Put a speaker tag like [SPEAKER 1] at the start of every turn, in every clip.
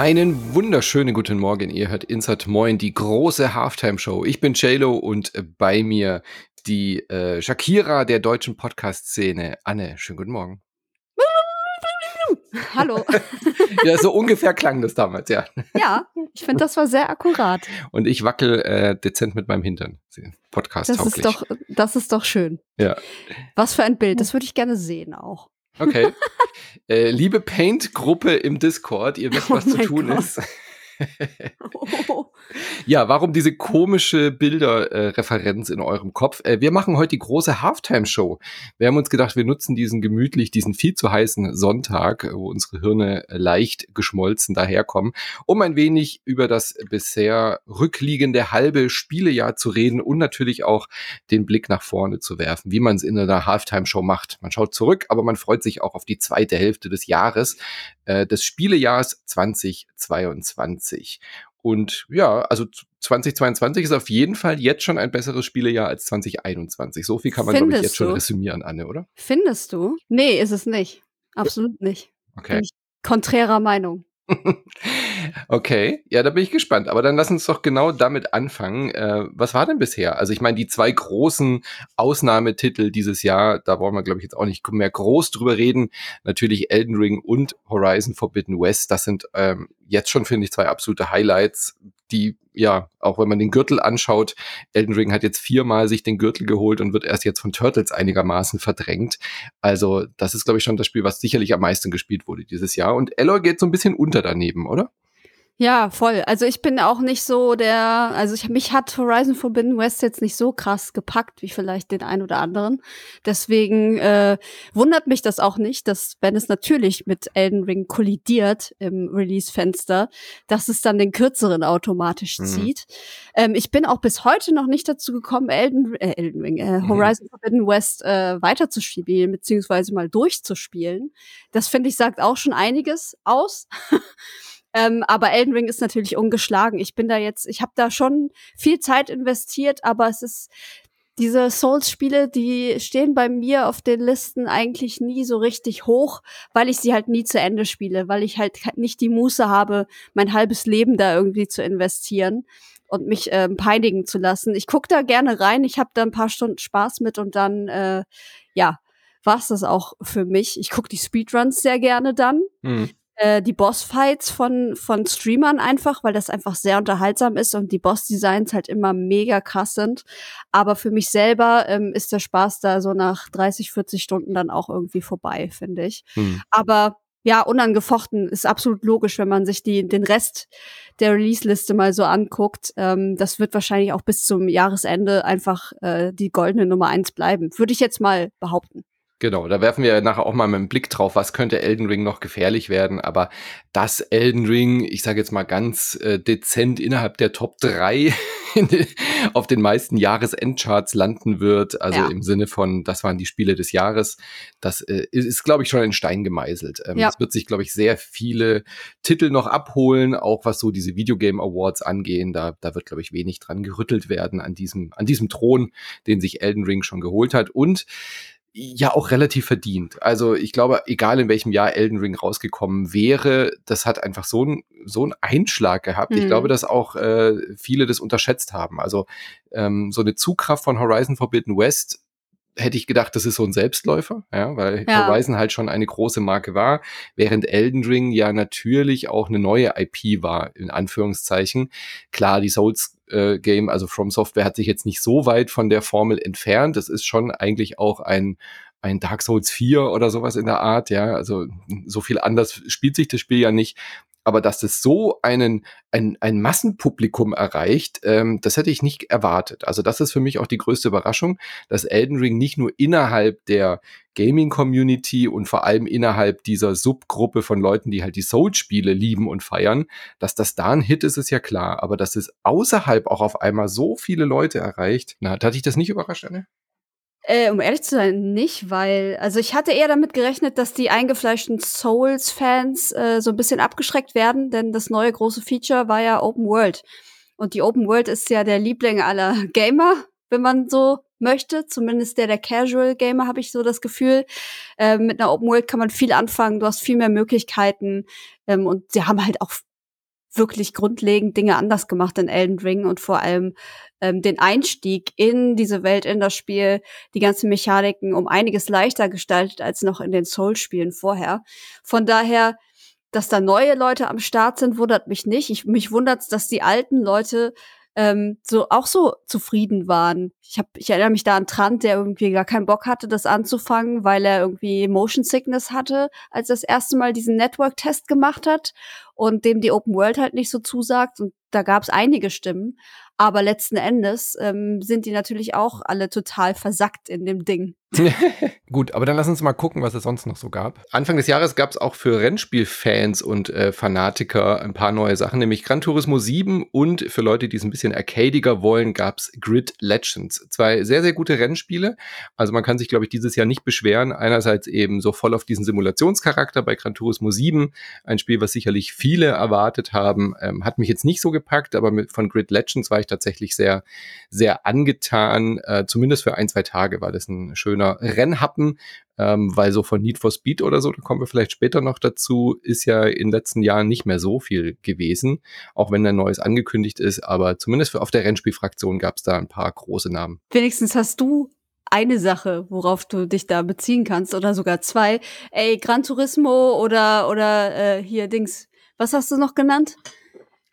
[SPEAKER 1] Einen wunderschönen guten Morgen. Ihr hört Insert Moin, die große Halftime-Show. Ich bin JLo und bei mir die äh, Shakira der deutschen Podcast-Szene. Anne, schönen guten Morgen.
[SPEAKER 2] Hallo.
[SPEAKER 1] ja, so ungefähr klang das damals, ja.
[SPEAKER 2] Ja, ich finde, das war sehr akkurat.
[SPEAKER 1] Und ich wackel äh, dezent mit meinem Hintern. Podcast
[SPEAKER 2] das ist doch, Das ist doch schön.
[SPEAKER 1] Ja.
[SPEAKER 2] Was für ein Bild, das würde ich gerne sehen auch.
[SPEAKER 1] Okay. äh, liebe Paint-Gruppe im Discord, ihr wisst, was oh zu tun Gott. ist. Ja, warum diese komische Bilderreferenz äh, in eurem Kopf? Äh, wir machen heute die große Halftime-Show. Wir haben uns gedacht, wir nutzen diesen gemütlich, diesen viel zu heißen Sonntag, wo unsere Hirne leicht geschmolzen daherkommen, um ein wenig über das bisher rückliegende halbe Spielejahr zu reden und natürlich auch den Blick nach vorne zu werfen, wie man es in einer Halftime-Show macht. Man schaut zurück, aber man freut sich auch auf die zweite Hälfte des Jahres, äh, des Spielejahrs 2022. Und ja, also 2022 ist auf jeden Fall jetzt schon ein besseres Spielejahr als 2021. So viel kann man, glaube ich, jetzt du? schon resümieren, Anne, oder?
[SPEAKER 2] Findest du? Nee, ist es nicht. Absolut nicht.
[SPEAKER 1] Okay. Bin ich
[SPEAKER 2] konträrer Meinung.
[SPEAKER 1] Okay, ja, da bin ich gespannt. Aber dann lass uns doch genau damit anfangen. Äh, was war denn bisher? Also ich meine, die zwei großen Ausnahmetitel dieses Jahr, da wollen wir, glaube ich, jetzt auch nicht mehr groß drüber reden. Natürlich Elden Ring und Horizon Forbidden West. Das sind ähm, jetzt schon, finde ich, zwei absolute Highlights, die, ja, auch wenn man den Gürtel anschaut, Elden Ring hat jetzt viermal sich den Gürtel geholt und wird erst jetzt von Turtles einigermaßen verdrängt. Also das ist, glaube ich, schon das Spiel, was sicherlich am meisten gespielt wurde dieses Jahr. Und Eloy geht so ein bisschen unter daneben, oder?
[SPEAKER 2] Ja, voll. Also ich bin auch nicht so der, also ich, mich hat Horizon Forbidden West jetzt nicht so krass gepackt wie vielleicht den ein oder anderen. Deswegen äh, wundert mich das auch nicht, dass wenn es natürlich mit Elden Ring kollidiert im Release-Fenster, dass es dann den kürzeren automatisch mhm. zieht. Ähm, ich bin auch bis heute noch nicht dazu gekommen, Elden, äh, Elden Ring, äh, mhm. Horizon mhm. Forbidden West äh, weiterzuspielen beziehungsweise mal durchzuspielen. Das finde ich sagt auch schon einiges aus. Ähm, aber Elden Ring ist natürlich ungeschlagen. Ich bin da jetzt, ich habe da schon viel Zeit investiert, aber es ist diese Souls-Spiele, die stehen bei mir auf den Listen eigentlich nie so richtig hoch, weil ich sie halt nie zu Ende spiele, weil ich halt nicht die Muße habe, mein halbes Leben da irgendwie zu investieren und mich ähm, peinigen zu lassen. Ich guck da gerne rein, ich habe da ein paar Stunden Spaß mit und dann, äh, ja, war's das auch für mich. Ich guck die Speedruns sehr gerne dann. Mhm äh, die Bossfights von, von Streamern einfach, weil das einfach sehr unterhaltsam ist und die Boss-Designs halt immer mega krass sind. Aber für mich selber ähm, ist der Spaß da so nach 30, 40 Stunden dann auch irgendwie vorbei, finde ich. Hm. Aber ja, unangefochten ist absolut logisch, wenn man sich die, den Rest der Release-Liste mal so anguckt. Ähm, das wird wahrscheinlich auch bis zum Jahresende einfach äh, die goldene Nummer eins bleiben. Würde ich jetzt mal behaupten.
[SPEAKER 1] Genau, da werfen wir nachher auch mal einen Blick drauf, was könnte Elden Ring noch gefährlich werden. Aber dass Elden Ring, ich sage jetzt mal ganz äh, dezent innerhalb der Top 3 auf den meisten Jahresendcharts landen wird, also ja. im Sinne von, das waren die Spiele des Jahres, das äh, ist, glaube ich, schon in Stein gemeißelt. Ähm, ja. Es wird sich, glaube ich, sehr viele Titel noch abholen, auch was so diese Videogame Awards angehen. Da, da wird, glaube ich, wenig dran gerüttelt werden an diesem, an diesem Thron, den sich Elden Ring schon geholt hat. Und ja auch relativ verdient. Also ich glaube, egal in welchem Jahr Elden Ring rausgekommen wäre, das hat einfach so einen so einen Einschlag gehabt. Mhm. Ich glaube, dass auch äh, viele das unterschätzt haben. Also ähm, so eine Zugkraft von Horizon Forbidden West hätte ich gedacht, das ist so ein Selbstläufer, ja, weil ja. Horizon halt schon eine große Marke war, während Elden Ring ja natürlich auch eine neue IP war, in Anführungszeichen. Klar, die Souls äh, Game, also From Software hat sich jetzt nicht so weit von der Formel entfernt. Das ist schon eigentlich auch ein ein Dark Souls 4 oder sowas in der Art, ja, also so viel anders spielt sich das Spiel ja nicht. Aber dass es so einen, ein, ein Massenpublikum erreicht, ähm, das hätte ich nicht erwartet. Also das ist für mich auch die größte Überraschung, dass Elden Ring nicht nur innerhalb der Gaming-Community und vor allem innerhalb dieser Subgruppe von Leuten, die halt die Soul-Spiele lieben und feiern, dass das da ein Hit ist, ist ja klar. Aber dass es außerhalb auch auf einmal so viele Leute erreicht, na, hat dich das nicht überrascht, Anne?
[SPEAKER 2] Äh, um ehrlich zu sein, nicht, weil, also ich hatte eher damit gerechnet, dass die eingefleischten Souls-Fans äh, so ein bisschen abgeschreckt werden, denn das neue große Feature war ja Open World. Und die Open World ist ja der Liebling aller Gamer, wenn man so möchte, zumindest der der Casual Gamer, habe ich so das Gefühl. Äh, mit einer Open World kann man viel anfangen, du hast viel mehr Möglichkeiten ähm, und sie haben halt auch wirklich grundlegend Dinge anders gemacht in Elden Ring und vor allem ähm, den Einstieg in diese Welt, in das Spiel, die ganzen Mechaniken um einiges leichter gestaltet als noch in den Soul-Spielen vorher. Von daher, dass da neue Leute am Start sind, wundert mich nicht. Ich, mich wundert's, dass die alten Leute ähm, so auch so zufrieden waren. Ich hab, ich erinnere mich da an Trant, der irgendwie gar keinen Bock hatte, das anzufangen, weil er irgendwie Motion Sickness hatte, als er das erste Mal diesen Network-Test gemacht hat und dem die Open World halt nicht so zusagt. Und da gab es einige Stimmen. Aber letzten Endes ähm, sind die natürlich auch alle total versackt in dem Ding.
[SPEAKER 1] Gut, aber dann lass uns mal gucken, was es sonst noch so gab. Anfang des Jahres gab es auch für Rennspielfans und äh, Fanatiker ein paar neue Sachen, nämlich Gran Turismo 7 und für Leute, die es ein bisschen arcadiger wollen, gab es Grid Legends. Zwei sehr, sehr gute Rennspiele. Also man kann sich, glaube ich, dieses Jahr nicht beschweren. Einerseits eben so voll auf diesen Simulationscharakter bei Gran Turismo 7. Ein Spiel, was sicherlich viele erwartet haben. Ähm, hat mich jetzt nicht so gepackt, aber mit, von Grid Legends war ich tatsächlich sehr, sehr angetan. Äh, zumindest für ein, zwei Tage war das ein schöner Rennhappen, ähm, weil so von Need for Speed oder so, da kommen wir vielleicht später noch dazu, ist ja in den letzten Jahren nicht mehr so viel gewesen, auch wenn ein neues angekündigt ist, aber zumindest für auf der Rennspielfraktion gab es da ein paar große Namen.
[SPEAKER 2] Wenigstens hast du eine Sache, worauf du dich da beziehen kannst oder sogar zwei. Ey, Gran Turismo oder oder äh, hier Dings. Was hast du noch genannt?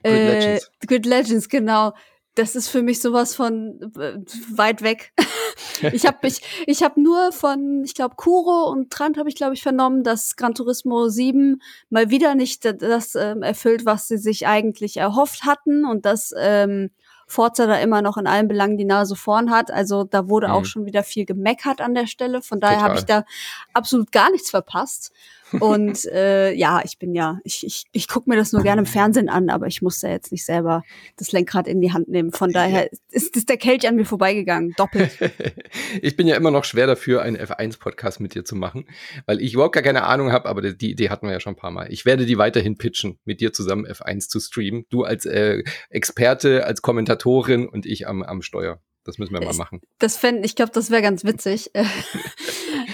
[SPEAKER 1] Grid
[SPEAKER 2] äh,
[SPEAKER 1] Legends.
[SPEAKER 2] Grid Legends, genau das ist für mich sowas von äh, weit weg. ich habe ich, ich hab nur von, ich glaube, Kuro und Trant habe ich, glaube ich, vernommen, dass Gran Turismo 7 mal wieder nicht das ähm, erfüllt, was sie sich eigentlich erhofft hatten und dass ähm, Forza da immer noch in allen Belangen die Nase vorn hat. Also da wurde mhm. auch schon wieder viel gemeckert an der Stelle. Von daher habe ich da absolut gar nichts verpasst. Und äh, ja, ich bin ja, ich, ich, ich gucke mir das nur gerne im Fernsehen an, aber ich muss da jetzt nicht selber das Lenkrad in die Hand nehmen. Von daher ist, ist der Kelch an mir vorbeigegangen, doppelt.
[SPEAKER 1] ich bin ja immer noch schwer dafür, einen F1-Podcast mit dir zu machen, weil ich überhaupt gar keine Ahnung habe, aber die Idee hatten wir ja schon ein paar Mal. Ich werde die weiterhin pitchen, mit dir zusammen F1 zu streamen. Du als äh, Experte, als Kommentatorin und ich am, am Steuer. Das müssen wir mal machen.
[SPEAKER 2] Das fände, ich glaube, das wäre ganz witzig.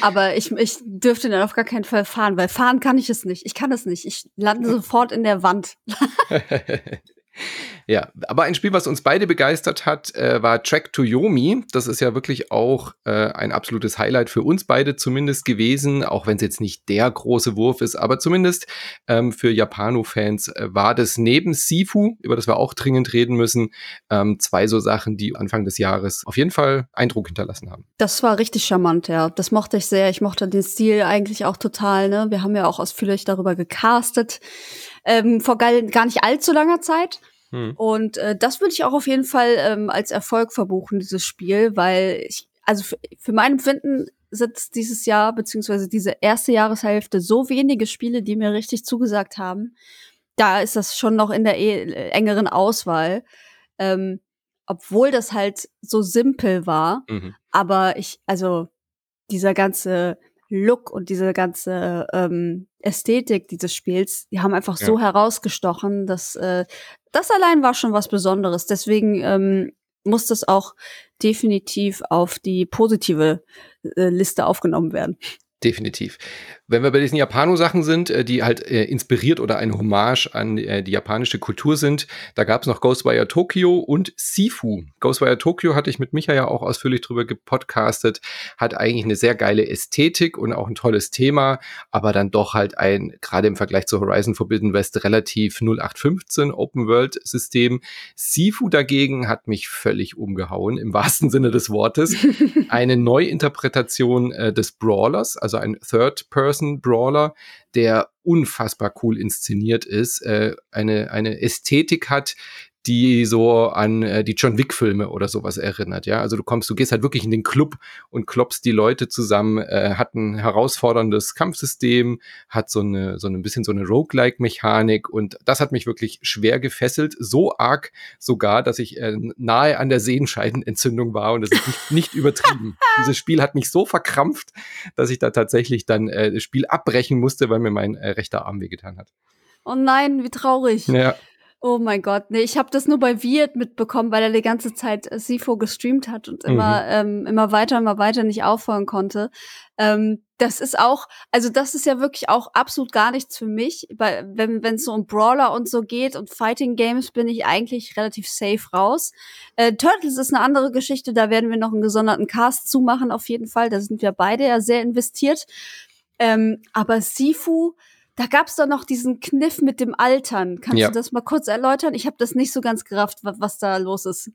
[SPEAKER 2] Aber ich, ich dürfte dann auf gar keinen Fall fahren, weil fahren kann ich es nicht. Ich kann es nicht. Ich lande sofort in der Wand.
[SPEAKER 1] Ja, aber ein Spiel, was uns beide begeistert hat, äh, war Track to Yomi. Das ist ja wirklich auch äh, ein absolutes Highlight für uns beide zumindest gewesen, auch wenn es jetzt nicht der große Wurf ist, aber zumindest ähm, für Japano-Fans äh, war das neben Sifu, über das wir auch dringend reden müssen, ähm, zwei so Sachen, die Anfang des Jahres auf jeden Fall Eindruck hinterlassen haben.
[SPEAKER 2] Das war richtig charmant, ja. Das mochte ich sehr. Ich mochte den Stil eigentlich auch total. Ne? Wir haben ja auch ausführlich darüber gecastet ähm, vor gar, nicht allzu langer Zeit. Hm. Und äh, das würde ich auch auf jeden Fall ähm, als Erfolg verbuchen, dieses Spiel, weil ich, also für, für mein Empfinden sind es dieses Jahr, beziehungsweise diese erste Jahreshälfte, so wenige Spiele, die mir richtig zugesagt haben. Da ist das schon noch in der e engeren Auswahl. Ähm, obwohl das halt so simpel war. Mhm. Aber ich, also dieser ganze Look und diese ganze ähm, Ästhetik dieses Spiels, die haben einfach ja. so herausgestochen, dass äh, das allein war schon was Besonderes. Deswegen ähm, muss das auch definitiv auf die positive äh, Liste aufgenommen werden.
[SPEAKER 1] Definitiv. Wenn wir bei diesen Japano-Sachen sind, äh, die halt äh, inspiriert oder eine Hommage an äh, die japanische Kultur sind, da gab es noch Ghostwire Tokyo und Sifu. Ghostwire Tokyo hatte ich mit Micha ja auch ausführlich drüber gepodcastet, hat eigentlich eine sehr geile Ästhetik und auch ein tolles Thema, aber dann doch halt ein, gerade im Vergleich zu Horizon Forbidden West, relativ 0815 Open-World-System. Sifu dagegen hat mich völlig umgehauen, im wahrsten Sinne des Wortes. Eine Neuinterpretation äh, des Brawlers, also ein Third-Person Person-Brawler, der unfassbar cool inszeniert ist, äh, eine, eine Ästhetik hat, die so an äh, die John Wick Filme oder sowas erinnert, ja. Also du kommst, du gehst halt wirklich in den Club und kloppst die Leute zusammen, äh, hat ein herausforderndes Kampfsystem, hat so eine so ein bisschen so eine Roguelike Mechanik und das hat mich wirklich schwer gefesselt, so arg sogar, dass ich äh, nahe an der Sehenscheidenentzündung war und das ist nicht, nicht übertrieben. Dieses Spiel hat mich so verkrampft, dass ich da tatsächlich dann äh, das Spiel abbrechen musste, weil mir mein äh, rechter Arm wehgetan hat.
[SPEAKER 2] Oh nein, wie traurig.
[SPEAKER 1] Ja.
[SPEAKER 2] Oh mein Gott, nee, ich habe das nur bei Wirt mitbekommen, weil er die ganze Zeit äh, Sifo gestreamt hat und immer, mhm. ähm, immer weiter, immer weiter nicht aufhören konnte. Ähm, das ist auch, also das ist ja wirklich auch absolut gar nichts für mich. Weil, wenn es so um Brawler und so geht und Fighting Games, bin ich eigentlich relativ safe raus. Äh, Turtles ist eine andere Geschichte, da werden wir noch einen gesonderten Cast zumachen, auf jeden Fall. Da sind wir beide ja sehr investiert. Ähm, aber Sifu, da gab's doch noch diesen Kniff mit dem Altern. Kannst ja. du das mal kurz erläutern? Ich habe das nicht so ganz gerafft, was da los ist.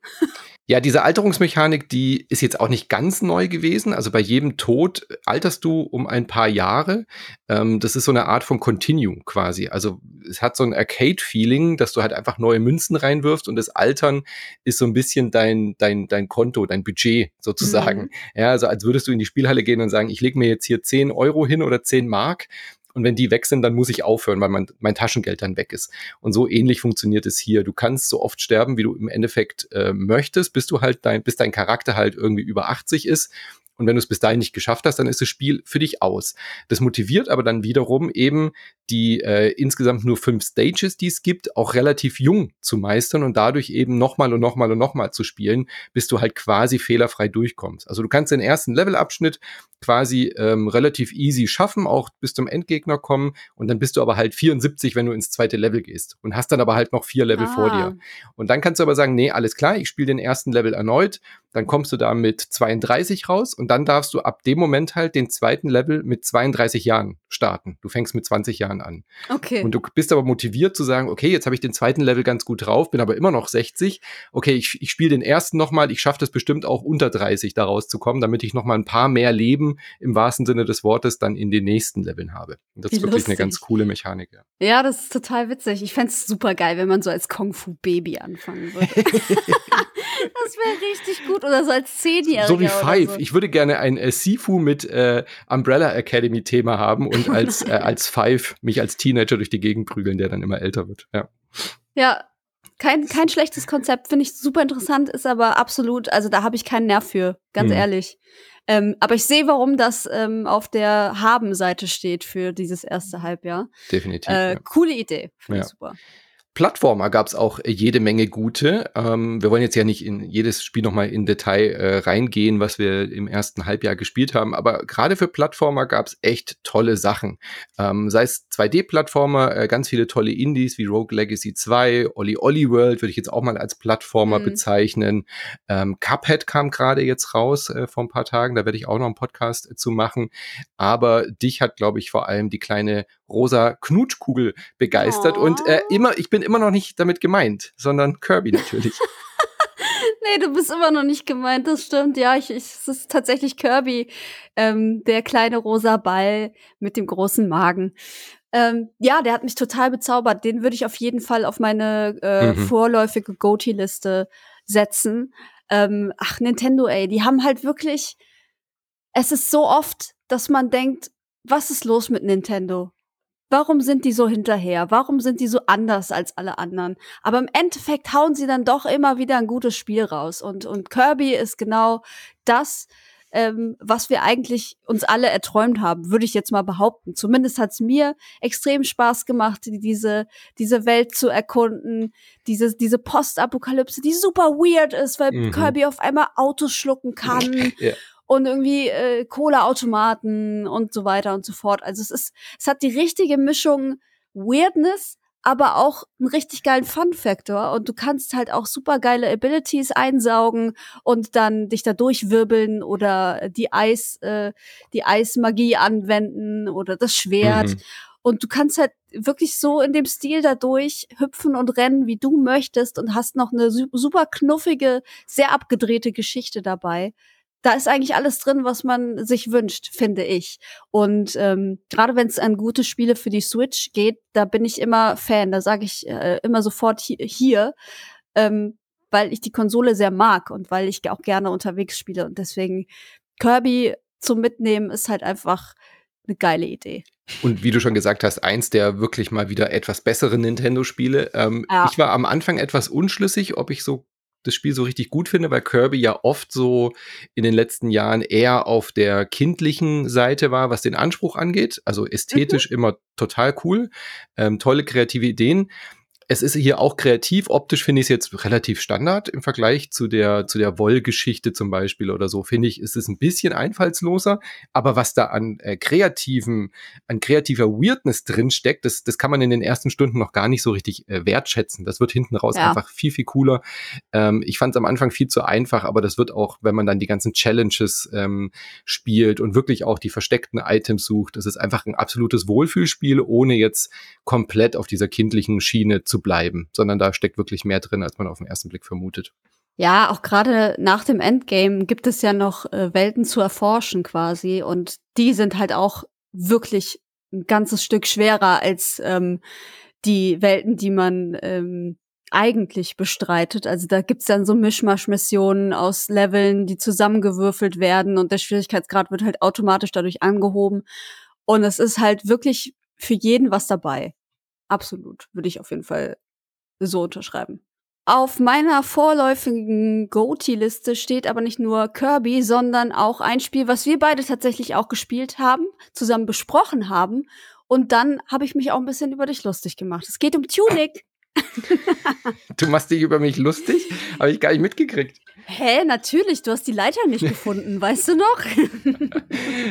[SPEAKER 1] Ja, diese Alterungsmechanik, die ist jetzt auch nicht ganz neu gewesen. Also bei jedem Tod alterst du um ein paar Jahre. Ähm, das ist so eine Art von Continuum quasi. Also es hat so ein Arcade-Feeling, dass du halt einfach neue Münzen reinwirfst und das Altern ist so ein bisschen dein, dein, dein Konto, dein Budget sozusagen. Mhm. Ja, also als würdest du in die Spielhalle gehen und sagen, ich lege mir jetzt hier 10 Euro hin oder 10 Mark und wenn die weg sind, dann muss ich aufhören, weil mein, mein Taschengeld dann weg ist. Und so ähnlich funktioniert es hier. Du kannst so oft sterben, wie du im Endeffekt äh, möchtest, bis du halt dein, bis dein Charakter halt irgendwie über 80 ist und wenn du es bis dahin nicht geschafft hast, dann ist das Spiel für dich aus. Das motiviert aber dann wiederum eben die äh, insgesamt nur fünf Stages, die es gibt, auch relativ jung zu meistern und dadurch eben nochmal und nochmal und nochmal zu spielen, bis du halt quasi fehlerfrei durchkommst. Also du kannst den ersten Levelabschnitt quasi ähm, relativ easy schaffen, auch bis zum Endgegner kommen und dann bist du aber halt 74, wenn du ins zweite Level gehst und hast dann aber halt noch vier Level ah. vor dir. Und dann kannst du aber sagen, nee, alles klar, ich spiele den ersten Level erneut, dann kommst du da mit 32 raus und dann darfst du ab dem Moment halt den zweiten Level mit 32 Jahren starten. Du fängst mit 20 Jahren an.
[SPEAKER 2] Okay.
[SPEAKER 1] Und du bist aber motiviert zu sagen, okay, jetzt habe ich den zweiten Level ganz gut drauf, bin aber immer noch 60. Okay, ich, ich spiele den ersten nochmal, ich schaffe das bestimmt auch unter 30 da rauszukommen, damit ich nochmal ein paar mehr Leben im wahrsten Sinne des Wortes dann in den nächsten Leveln habe. Und das Wie ist wirklich lustig. eine ganz coole Mechanik. Ja,
[SPEAKER 2] ja das ist total witzig. Ich fände es super geil, wenn man so als Kung-Fu-Baby anfangen würde. das wäre richtig gut. Oder so als Zehnjähriger.
[SPEAKER 1] So wie Five. So. Ich würde gerne ein äh, Sifu mit äh, Umbrella Academy Thema haben und als, äh, als Five mich als Teenager durch die Gegend prügeln, der dann immer älter wird. Ja.
[SPEAKER 2] Ja, kein, kein schlechtes Konzept, finde ich super interessant, ist aber absolut, also da habe ich keinen Nerv für, ganz mhm. ehrlich. Ähm, aber ich sehe, warum das ähm, auf der Haben-Seite steht für dieses erste Halbjahr.
[SPEAKER 1] Definitiv.
[SPEAKER 2] Äh, ja. Coole Idee, finde ja. ich super.
[SPEAKER 1] Plattformer gab es auch jede Menge gute. Ähm, wir wollen jetzt ja nicht in jedes Spiel nochmal in Detail äh, reingehen, was wir im ersten Halbjahr gespielt haben, aber gerade für Plattformer gab es echt tolle Sachen. Ähm, sei es 2D-Plattformer, äh, ganz viele tolle Indies wie Rogue Legacy 2, Olli Olli World würde ich jetzt auch mal als Plattformer mhm. bezeichnen. Ähm, Cuphead kam gerade jetzt raus äh, vor ein paar Tagen, da werde ich auch noch einen Podcast äh, zu machen. Aber dich hat, glaube ich, vor allem die kleine rosa Knutschkugel begeistert oh. und äh, immer, ich bin immer noch nicht damit gemeint, sondern Kirby natürlich.
[SPEAKER 2] nee, du bist immer noch nicht gemeint, das stimmt. Ja, ich, ich, es ist tatsächlich Kirby, ähm, der kleine rosa Ball mit dem großen Magen. Ähm, ja, der hat mich total bezaubert. Den würde ich auf jeden Fall auf meine äh, mhm. vorläufige Goatee-Liste setzen. Ähm, ach, Nintendo, ey, die haben halt wirklich. Es ist so oft, dass man denkt, was ist los mit Nintendo? Warum sind die so hinterher? Warum sind die so anders als alle anderen? Aber im Endeffekt hauen sie dann doch immer wieder ein gutes Spiel raus. Und, und Kirby ist genau das, ähm, was wir eigentlich uns alle erträumt haben, würde ich jetzt mal behaupten. Zumindest hat's mir extrem Spaß gemacht, diese, diese Welt zu erkunden, diese, diese Postapokalypse, die super weird ist, weil mhm. Kirby auf einmal Autos schlucken kann. ja und irgendwie äh, Cola-Automaten und so weiter und so fort. Also es ist, es hat die richtige Mischung Weirdness, aber auch einen richtig geilen Fun-Factor und du kannst halt auch super geile Abilities einsaugen und dann dich da durchwirbeln oder die Eis, äh, die Eismagie anwenden oder das Schwert. Mhm. Und du kannst halt wirklich so in dem Stil dadurch hüpfen und rennen, wie du möchtest und hast noch eine super knuffige, sehr abgedrehte Geschichte dabei da ist eigentlich alles drin, was man sich wünscht, finde ich. Und ähm, gerade wenn es an gute Spiele für die Switch geht, da bin ich immer Fan. Da sage ich äh, immer sofort hi hier, ähm, weil ich die Konsole sehr mag und weil ich auch gerne unterwegs spiele. Und deswegen Kirby zum Mitnehmen ist halt einfach eine geile Idee.
[SPEAKER 1] Und wie du schon gesagt hast, eins der wirklich mal wieder etwas besseren Nintendo-Spiele. Ähm, ja. Ich war am Anfang etwas unschlüssig, ob ich so das Spiel so richtig gut finde, weil Kirby ja oft so in den letzten Jahren eher auf der kindlichen Seite war, was den Anspruch angeht. Also ästhetisch mhm. immer total cool, ähm, tolle kreative Ideen. Es ist hier auch kreativ. Optisch finde ich es jetzt relativ Standard im Vergleich zu der, zu der Woll-Geschichte zum Beispiel oder so. Finde ich, ist es ein bisschen einfallsloser. Aber was da an äh, kreativen, an kreativer Weirdness drin steckt, das, das kann man in den ersten Stunden noch gar nicht so richtig äh, wertschätzen. Das wird hinten raus ja. einfach viel, viel cooler. Ähm, ich fand es am Anfang viel zu einfach, aber das wird auch, wenn man dann die ganzen Challenges ähm, spielt und wirklich auch die versteckten Items sucht, das ist einfach ein absolutes Wohlfühlspiel, ohne jetzt komplett auf dieser kindlichen Schiene zu bleiben, sondern da steckt wirklich mehr drin, als man auf den ersten Blick vermutet.
[SPEAKER 2] Ja, auch gerade nach dem Endgame gibt es ja noch äh, Welten zu erforschen quasi und die sind halt auch wirklich ein ganzes Stück schwerer als ähm, die Welten, die man ähm, eigentlich bestreitet. Also da gibt's dann so Mischmasch-Missionen aus Leveln, die zusammengewürfelt werden und der Schwierigkeitsgrad wird halt automatisch dadurch angehoben. Und es ist halt wirklich für jeden was dabei. Absolut, würde ich auf jeden Fall so unterschreiben. Auf meiner vorläufigen Go-T-Liste steht aber nicht nur Kirby, sondern auch ein Spiel, was wir beide tatsächlich auch gespielt haben, zusammen besprochen haben. Und dann habe ich mich auch ein bisschen über dich lustig gemacht. Es geht um Tunic.
[SPEAKER 1] du machst dich über mich lustig? Habe ich gar nicht mitgekriegt.
[SPEAKER 2] Hä, natürlich, du hast die Leiter nicht gefunden, weißt du noch?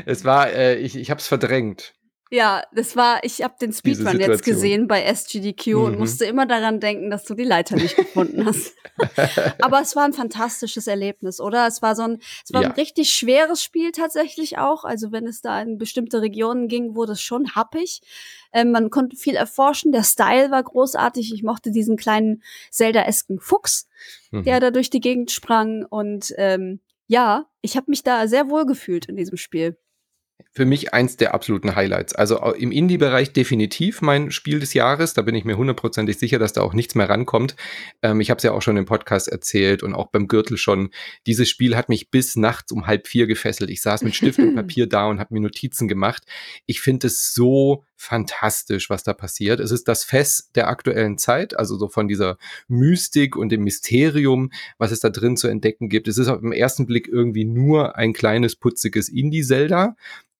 [SPEAKER 1] es war, äh, ich, ich habe es verdrängt.
[SPEAKER 2] Ja, das war, ich habe den Speedrun jetzt gesehen bei SGDQ mhm. und musste immer daran denken, dass du die Leiter nicht gefunden hast. Aber es war ein fantastisches Erlebnis, oder? Es war so ein, es war ja. ein richtig schweres Spiel tatsächlich auch. Also wenn es da in bestimmte Regionen ging, wurde es schon happig. Ähm, man konnte viel erforschen. Der Style war großartig. Ich mochte diesen kleinen Zelda-esken Fuchs, mhm. der da durch die Gegend sprang. Und ähm, ja, ich habe mich da sehr wohl gefühlt in diesem Spiel
[SPEAKER 1] für mich eins der absoluten Highlights. Also im Indie-Bereich definitiv mein Spiel des Jahres. Da bin ich mir hundertprozentig sicher, dass da auch nichts mehr rankommt. Ähm, ich habe es ja auch schon im Podcast erzählt und auch beim Gürtel schon. Dieses Spiel hat mich bis nachts um halb vier gefesselt. Ich saß mit Stift und Papier da und habe mir Notizen gemacht. Ich finde es so fantastisch, was da passiert. Es ist das Fest der aktuellen Zeit, also so von dieser Mystik und dem Mysterium, was es da drin zu entdecken gibt. Es ist auf den ersten Blick irgendwie nur ein kleines putziges Indie-Zelda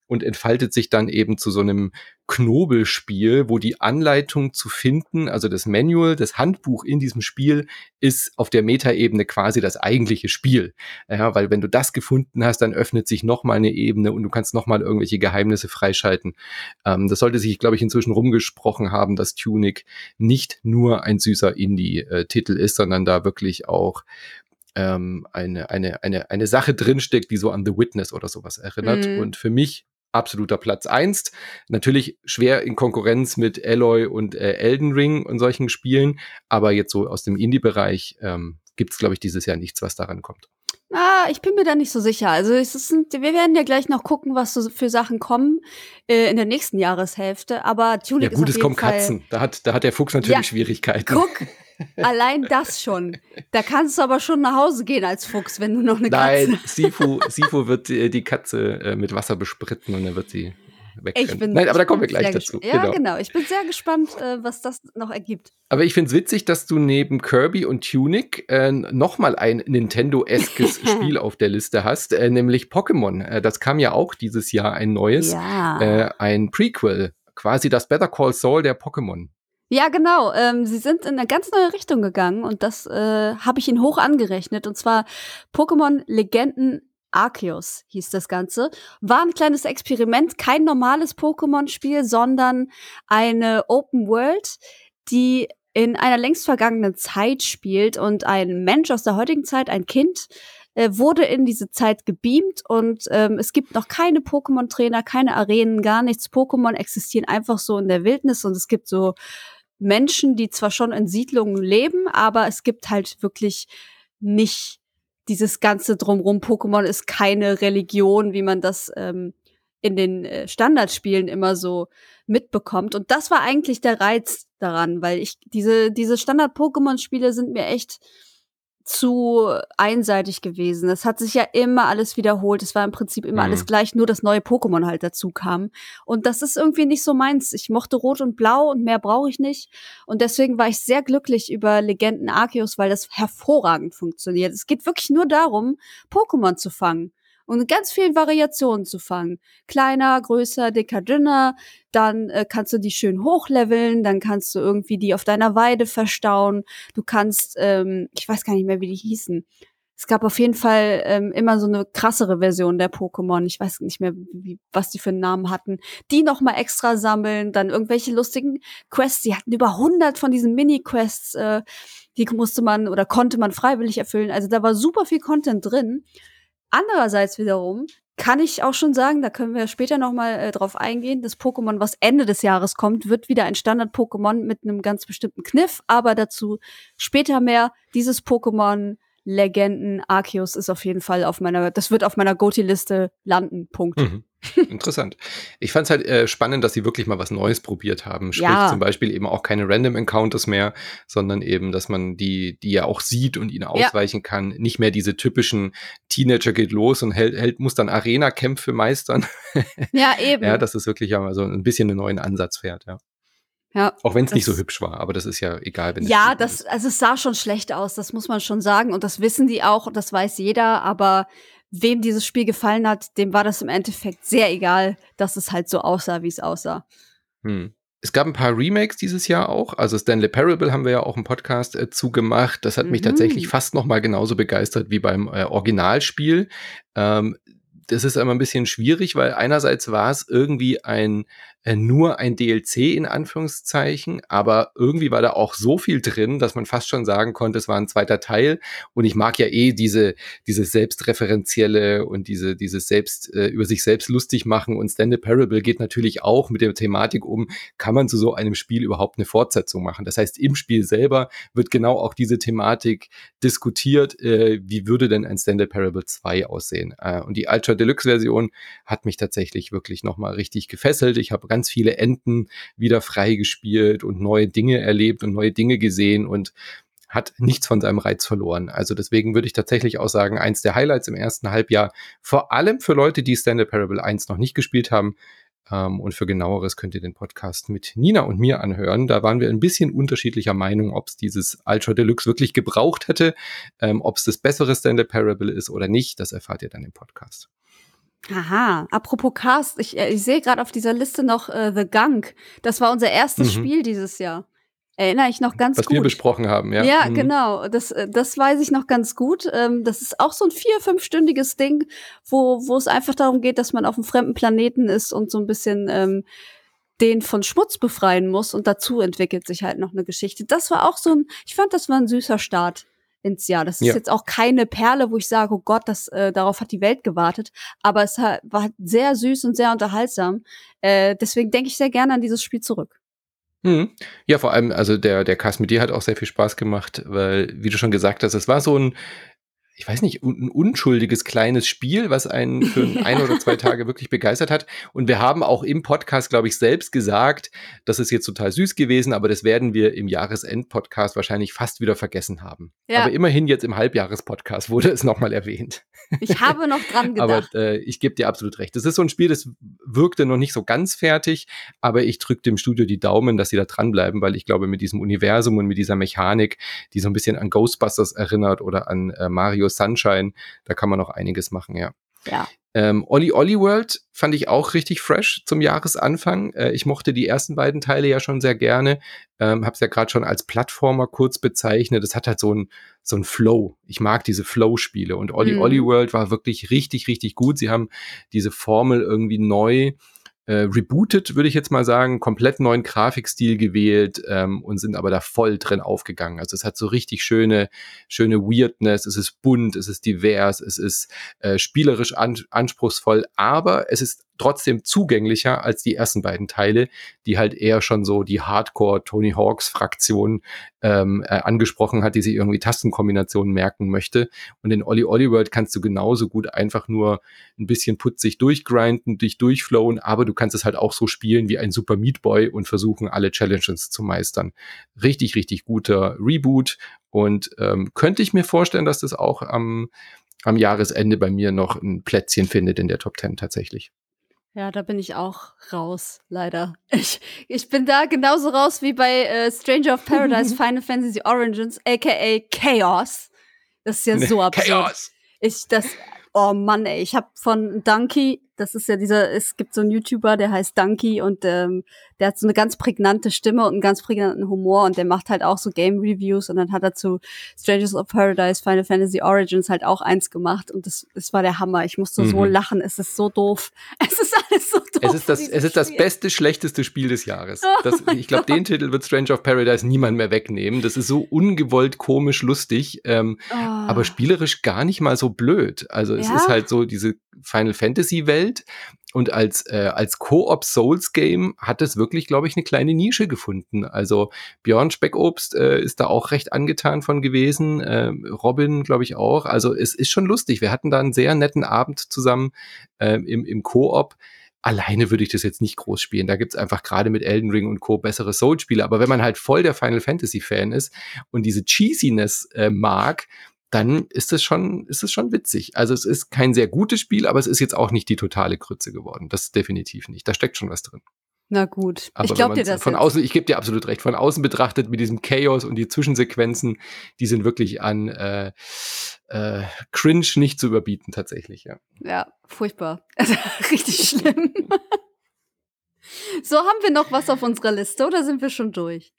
[SPEAKER 1] und entfaltet sich dann eben zu so einem Knobelspiel, wo die Anleitung zu finden, also das Manual, das Handbuch in diesem Spiel, ist auf der Metaebene quasi das eigentliche Spiel. Ja, weil wenn du das gefunden hast, dann öffnet sich nochmal eine Ebene und du kannst nochmal irgendwelche Geheimnisse freischalten. Ähm, das sollte sich, glaube ich, inzwischen rumgesprochen haben, dass Tunic nicht nur ein süßer Indie-Titel ist, sondern da wirklich auch ähm, eine, eine, eine, eine Sache drinsteckt, die so an The Witness oder sowas erinnert. Mhm. Und für mich absoluter Platz eins. Natürlich schwer in Konkurrenz mit Alloy und äh, Elden Ring und solchen Spielen, aber jetzt so aus dem Indie-Bereich ähm, gibt es, glaube ich, dieses Jahr nichts, was daran kommt.
[SPEAKER 2] Ah, ich bin mir da nicht so sicher. Also es sind, wir werden ja gleich noch gucken, was so für Sachen kommen äh, in der nächsten Jahreshälfte. Aber
[SPEAKER 1] Tunic ja, gut, ist es kommen Fall Katzen. Da hat, da hat der Fuchs natürlich ja, Schwierigkeiten.
[SPEAKER 2] Guck, Allein das schon. Da kannst du aber schon nach Hause gehen als Fuchs, wenn du noch eine Katze
[SPEAKER 1] Nein, Sifu, Sifu wird die, die Katze äh, mit Wasser bespritten und er wird sie wegrennen. Nein, aber da kommen wir gleich dazu.
[SPEAKER 2] Ja, genau. genau. Ich bin sehr gespannt, äh, was das noch ergibt.
[SPEAKER 1] Aber ich finde es witzig, dass du neben Kirby und Tunic äh, nochmal ein Nintendo-eskes Spiel auf der Liste hast, äh, nämlich Pokémon. Äh, das kam ja auch dieses Jahr ein neues, ja. äh, ein Prequel, quasi das Better Call Saul der Pokémon.
[SPEAKER 2] Ja, genau. Ähm, sie sind in eine ganz neue Richtung gegangen und das äh, habe ich ihnen hoch angerechnet. Und zwar Pokémon Legenden Arceus hieß das Ganze. War ein kleines Experiment, kein normales Pokémon-Spiel, sondern eine Open World, die in einer längst vergangenen Zeit spielt und ein Mensch aus der heutigen Zeit, ein Kind, äh, wurde in diese Zeit gebeamt und ähm, es gibt noch keine Pokémon-Trainer, keine Arenen, gar nichts. Pokémon existieren einfach so in der Wildnis und es gibt so Menschen, die zwar schon in Siedlungen leben, aber es gibt halt wirklich nicht dieses ganze drumrum. Pokémon ist keine Religion, wie man das ähm, in den äh, Standardspielen immer so mitbekommt. Und das war eigentlich der Reiz daran, weil ich diese diese Standard-Pokémon-Spiele sind mir echt zu einseitig gewesen. Es hat sich ja immer alles wiederholt. Es war im Prinzip immer mhm. alles gleich, nur das neue Pokémon halt dazu kam. Und das ist irgendwie nicht so meins. Ich mochte Rot und Blau und mehr brauche ich nicht. Und deswegen war ich sehr glücklich über Legenden Arceus, weil das hervorragend funktioniert. Es geht wirklich nur darum, Pokémon zu fangen. Und ganz vielen Variationen zu fangen. Kleiner, größer, dicker, dünner. Dann äh, kannst du die schön hochleveln, dann kannst du irgendwie die auf deiner Weide verstauen. Du kannst, ähm, ich weiß gar nicht mehr, wie die hießen es gab auf jeden Fall ähm, immer so eine krassere Version der Pokémon. Ich weiß nicht mehr, wie, was die für einen Namen hatten. Die noch mal extra sammeln, dann irgendwelche lustigen Quests. Die hatten über 100 von diesen Mini-Quests. Äh, die musste man oder konnte man freiwillig erfüllen. Also da war super viel Content drin. Andererseits wiederum kann ich auch schon sagen, da können wir später noch mal äh, drauf eingehen. Das Pokémon, was Ende des Jahres kommt, wird wieder ein Standard-Pokémon mit einem ganz bestimmten Kniff, aber dazu später mehr. Dieses Pokémon Legenden. Arceus ist auf jeden Fall auf meiner, das wird auf meiner Goti-Liste landen. Punkt. Mhm.
[SPEAKER 1] Interessant. Ich fand es halt äh, spannend, dass sie wirklich mal was Neues probiert haben. Sprich ja. zum Beispiel eben auch keine Random Encounters mehr, sondern eben, dass man die, die ja auch sieht und ihnen ausweichen ja. kann. Nicht mehr diese typischen Teenager geht los und hält, hält muss dann Arena-Kämpfe meistern.
[SPEAKER 2] Ja, eben.
[SPEAKER 1] ja, dass es wirklich ja mal so ein bisschen einen neuen Ansatz fährt, ja. Ja, auch wenn es nicht so hübsch war, aber das ist ja egal.
[SPEAKER 2] Wenn ja, das, also es sah schon schlecht aus, das muss man schon sagen. Und das wissen die auch, das weiß jeder, aber wem dieses Spiel gefallen hat, dem war das im Endeffekt sehr egal, dass es halt so aussah, wie es aussah.
[SPEAKER 1] Hm. Es gab ein paar Remakes dieses Jahr auch. Also Stanley Parable haben wir ja auch im Podcast äh, zugemacht. Das hat mhm. mich tatsächlich fast noch mal genauso begeistert wie beim äh, Originalspiel. Ähm, das ist immer ein bisschen schwierig, weil einerseits war es irgendwie ein nur ein DLC in Anführungszeichen, aber irgendwie war da auch so viel drin, dass man fast schon sagen konnte, es war ein zweiter Teil. Und ich mag ja eh diese, diese selbstreferenzielle und diese, dieses selbst, äh, über sich selbst lustig machen. Und Stand Parable geht natürlich auch mit der Thematik um, kann man zu so einem Spiel überhaupt eine Fortsetzung machen? Das heißt, im Spiel selber wird genau auch diese Thematik diskutiert, äh, wie würde denn ein Stand Parable 2 aussehen? Äh, und die Ultra Deluxe Version hat mich tatsächlich wirklich nochmal richtig gefesselt. Ich habe ganz viele Enden wieder freigespielt und neue Dinge erlebt und neue Dinge gesehen und hat nichts von seinem Reiz verloren. Also deswegen würde ich tatsächlich auch sagen, eins der Highlights im ersten Halbjahr, vor allem für Leute, die Stand Parable 1 noch nicht gespielt haben. Ähm, und für genaueres könnt ihr den Podcast mit Nina und mir anhören. Da waren wir ein bisschen unterschiedlicher Meinung, ob es dieses Ultra Deluxe wirklich gebraucht hätte, ähm, ob es das bessere Stand Parable ist oder nicht. Das erfahrt ihr dann im Podcast.
[SPEAKER 2] Aha, apropos Cast, ich, äh, ich sehe gerade auf dieser Liste noch äh, The Gunk. Das war unser erstes mhm. Spiel dieses Jahr. Erinnere ich noch ganz
[SPEAKER 1] Was
[SPEAKER 2] gut.
[SPEAKER 1] Was wir besprochen haben, ja.
[SPEAKER 2] Ja, mhm. genau. Das, äh, das weiß ich noch ganz gut. Ähm, das ist auch so ein vier-, fünfstündiges Ding, wo, wo es einfach darum geht, dass man auf einem fremden Planeten ist und so ein bisschen ähm, den von Schmutz befreien muss. Und dazu entwickelt sich halt noch eine Geschichte. Das war auch so ein, ich fand, das war ein süßer Start ins Jahr. Das ist ja. jetzt auch keine Perle, wo ich sage, oh Gott, das, äh, darauf hat die Welt gewartet. Aber es hat, war sehr süß und sehr unterhaltsam. Äh, deswegen denke ich sehr gerne an dieses Spiel zurück.
[SPEAKER 1] Mhm. Ja, vor allem, also der, der Cast mit dir hat auch sehr viel Spaß gemacht, weil, wie du schon gesagt hast, es war so ein, ich weiß nicht, ein unschuldiges kleines Spiel, was einen für ein oder zwei Tage wirklich begeistert hat. Und wir haben auch im Podcast, glaube ich, selbst gesagt, das ist jetzt total süß gewesen, aber das werden wir im Jahresend-Podcast wahrscheinlich fast wieder vergessen haben. Ja. Aber immerhin jetzt im Halbjahres-Podcast wurde es nochmal erwähnt.
[SPEAKER 2] Ich habe noch dran gedacht.
[SPEAKER 1] aber äh, ich gebe dir absolut recht. Das ist so ein Spiel, das wirkte noch nicht so ganz fertig, aber ich drücke dem Studio die Daumen, dass sie da dranbleiben, weil ich glaube, mit diesem Universum und mit dieser Mechanik, die so ein bisschen an Ghostbusters erinnert oder an äh, Mario Sunshine. Da kann man noch einiges machen, ja.
[SPEAKER 2] Ja.
[SPEAKER 1] Ähm, Olli Olli World fand ich auch richtig fresh zum Jahresanfang. Äh, ich mochte die ersten beiden Teile ja schon sehr gerne. Ähm, Habe es ja gerade schon als Plattformer kurz bezeichnet. Es hat halt so ein so ein Flow. Ich mag diese Flow-Spiele und Olli mhm. Olli World war wirklich richtig richtig gut. Sie haben diese Formel irgendwie neu äh, rebootet, würde ich jetzt mal sagen, komplett neuen Grafikstil gewählt ähm, und sind aber da voll drin aufgegangen. Also es hat so richtig schöne, schöne Weirdness, es ist bunt, es ist divers, es ist äh, spielerisch an, anspruchsvoll, aber es ist trotzdem zugänglicher als die ersten beiden Teile, die halt eher schon so die Hardcore Tony Hawks Fraktion ähm, äh, angesprochen hat, die sich irgendwie Tastenkombinationen merken möchte. Und in Olli Olli World kannst du genauso gut einfach nur ein bisschen putzig durchgrinden, dich durchflowen, aber du kannst es halt auch so spielen wie ein Super Meat Boy und versuchen, alle Challenges zu meistern. Richtig, richtig guter Reboot und ähm, könnte ich mir vorstellen, dass das auch am, am Jahresende bei mir noch ein Plätzchen findet in der Top 10 tatsächlich.
[SPEAKER 2] Ja, da bin ich auch raus, leider. Ich, ich bin da genauso raus wie bei äh, Stranger of Paradise Final Fantasy Origins, aka Chaos. Das ist ja so absurd. Chaos. Ich, das, Oh Mann, ey, ich habe von Donkey, das ist ja dieser, es gibt so einen YouTuber, der heißt Donkey und ähm, der hat so eine ganz prägnante Stimme und einen ganz prägnanten Humor und der macht halt auch so Game Reviews und dann hat er zu Strangers of Paradise, Final Fantasy Origins halt auch eins gemacht und das, das war der Hammer. Ich musste mhm. so lachen, es ist so doof. Es ist alles so doof.
[SPEAKER 1] Es ist das, es ist das beste, schlechteste Spiel des Jahres. Das, oh ich glaube, den Titel wird Stranger of Paradise niemand mehr wegnehmen. Das ist so ungewollt komisch lustig, ähm, oh. aber spielerisch gar nicht mal so blöd. Also es ja? ist halt so diese Final Fantasy Welt und als äh, als Co-op Souls Game hat es wirklich, glaube ich, eine kleine Nische gefunden. Also Björn Speckobst äh, ist da auch recht angetan von gewesen, äh, Robin, glaube ich auch. Also es ist schon lustig. Wir hatten da einen sehr netten Abend zusammen äh, im im Koop. Alleine würde ich das jetzt nicht groß spielen. Da gibt's einfach gerade mit Elden Ring und Co. bessere Soul-Spiele. Aber wenn man halt voll der Final Fantasy-Fan ist und diese Cheesiness äh, mag, dann ist es schon, ist es schon witzig. Also es ist kein sehr gutes Spiel, aber es ist jetzt auch nicht die totale Krütze geworden. Das definitiv nicht. Da steckt schon was drin.
[SPEAKER 2] Na gut,
[SPEAKER 1] aber ich glaube dir das. Von jetzt. außen, ich gebe dir absolut recht. Von außen betrachtet mit diesem Chaos und die Zwischensequenzen, die sind wirklich an äh, äh, Cringe nicht zu überbieten tatsächlich. Ja,
[SPEAKER 2] ja furchtbar, also, richtig schlimm. so haben wir noch was auf unserer Liste oder sind wir schon durch?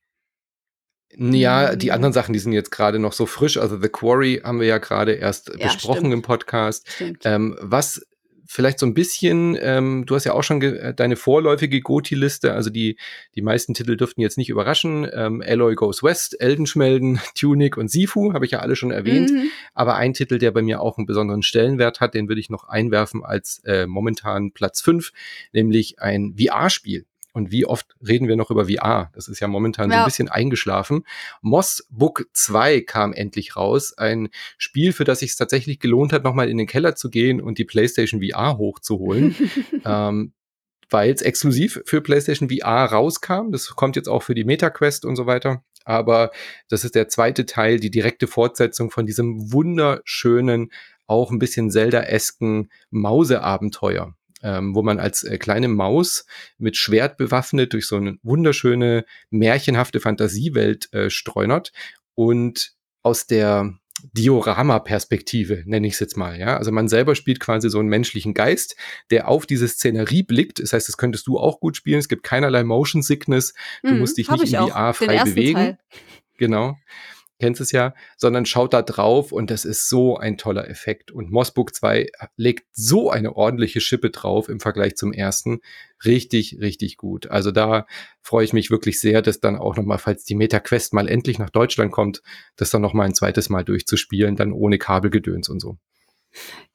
[SPEAKER 1] Ja, die anderen Sachen, die sind jetzt gerade noch so frisch. Also The Quarry haben wir ja gerade erst ja, besprochen stimmt. im Podcast. Ähm, was vielleicht so ein bisschen, ähm, du hast ja auch schon äh, deine vorläufige Goti-Liste, also die, die meisten Titel dürften jetzt nicht überraschen. Ähm, Alloy Goes West, Eldenschmelden, Tunic und Sifu, habe ich ja alle schon erwähnt. Mhm. Aber ein Titel, der bei mir auch einen besonderen Stellenwert hat, den würde ich noch einwerfen als äh, momentan Platz fünf, nämlich ein VR-Spiel. Und wie oft reden wir noch über VR? Das ist ja momentan ja. so ein bisschen eingeschlafen. Moss Book 2 kam endlich raus. Ein Spiel, für das sich tatsächlich gelohnt hat, nochmal in den Keller zu gehen und die PlayStation VR hochzuholen. ähm, weil es exklusiv für PlayStation VR rauskam. Das kommt jetzt auch für die MetaQuest und so weiter. Aber das ist der zweite Teil, die direkte Fortsetzung von diesem wunderschönen, auch ein bisschen Zelda-esken Mauseabenteuer ähm, wo man als äh, kleine Maus mit Schwert bewaffnet durch so eine wunderschöne, märchenhafte Fantasiewelt äh, streunert und aus der Diorama-Perspektive, nenne ich es jetzt mal, ja. Also man selber spielt quasi so einen menschlichen Geist, der auf diese Szenerie blickt. Das heißt, das könntest du auch gut spielen. Es gibt keinerlei Motion Sickness. Du mhm, musst dich nicht in VR frei bewegen. Teil. Genau kennst es ja, sondern schaut da drauf und das ist so ein toller Effekt. Und Mossbook 2 legt so eine ordentliche Schippe drauf im Vergleich zum ersten. Richtig, richtig gut. Also da freue ich mich wirklich sehr, dass dann auch nochmal, falls die MetaQuest mal endlich nach Deutschland kommt, das dann nochmal ein zweites Mal durchzuspielen, dann ohne Kabelgedöns und so.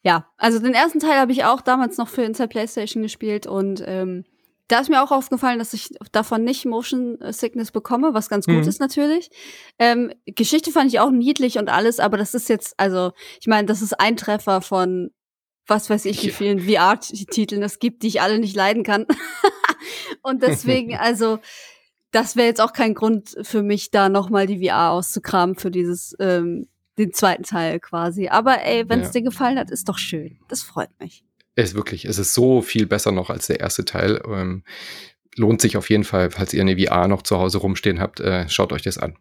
[SPEAKER 2] Ja, also den ersten Teil habe ich auch damals noch für Inside PlayStation gespielt und ähm, da ist mir auch aufgefallen, dass ich davon nicht Motion Sickness bekomme, was ganz gut mhm. ist natürlich. Ähm, Geschichte fand ich auch niedlich und alles, aber das ist jetzt, also, ich meine, das ist ein Treffer von was weiß ich, wie vielen VR-Titeln es gibt, die ich alle nicht leiden kann. und deswegen, also, das wäre jetzt auch kein Grund für mich, da nochmal die VR auszukramen für dieses, ähm, den zweiten Teil quasi. Aber ey, wenn es ja. dir gefallen hat, ist doch schön. Das freut mich.
[SPEAKER 1] Es ist wirklich, es ist so viel besser noch als der erste Teil. Ähm, lohnt sich auf jeden Fall, falls ihr eine VR noch zu Hause rumstehen habt, äh, schaut euch das an.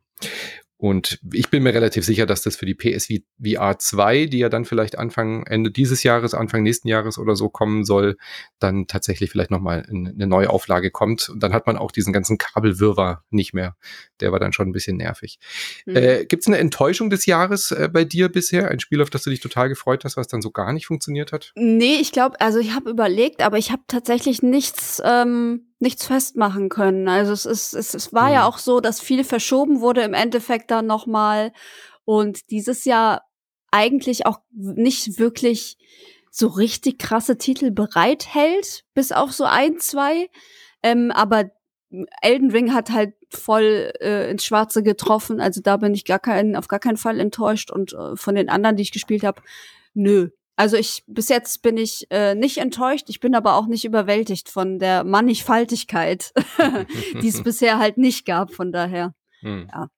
[SPEAKER 1] Und ich bin mir relativ sicher, dass das für die PSVR 2, die ja dann vielleicht Anfang, Ende dieses Jahres, Anfang nächsten Jahres oder so kommen soll, dann tatsächlich vielleicht nochmal eine neue Auflage kommt. Und dann hat man auch diesen ganzen Kabelwirrwarr nicht mehr. Der war dann schon ein bisschen nervig. Mhm. Äh, Gibt es eine Enttäuschung des Jahres äh, bei dir bisher? Ein Spiel, auf das du dich total gefreut hast, was dann so gar nicht funktioniert hat?
[SPEAKER 2] Nee, ich glaube, also ich habe überlegt, aber ich habe tatsächlich nichts. Ähm nichts festmachen können. Also es ist, es, es war mhm. ja auch so, dass viel verschoben wurde im Endeffekt dann nochmal und dieses Jahr eigentlich auch nicht wirklich so richtig krasse Titel bereithält, bis auf so ein, zwei. Ähm, aber Elden Ring hat halt voll äh, ins Schwarze getroffen. Also da bin ich gar kein, auf gar keinen Fall enttäuscht. Und äh, von den anderen, die ich gespielt habe, nö. Also ich bis jetzt bin ich äh, nicht enttäuscht, ich bin aber auch nicht überwältigt von der Mannigfaltigkeit, die es bisher halt nicht gab. Von daher, hm. ja.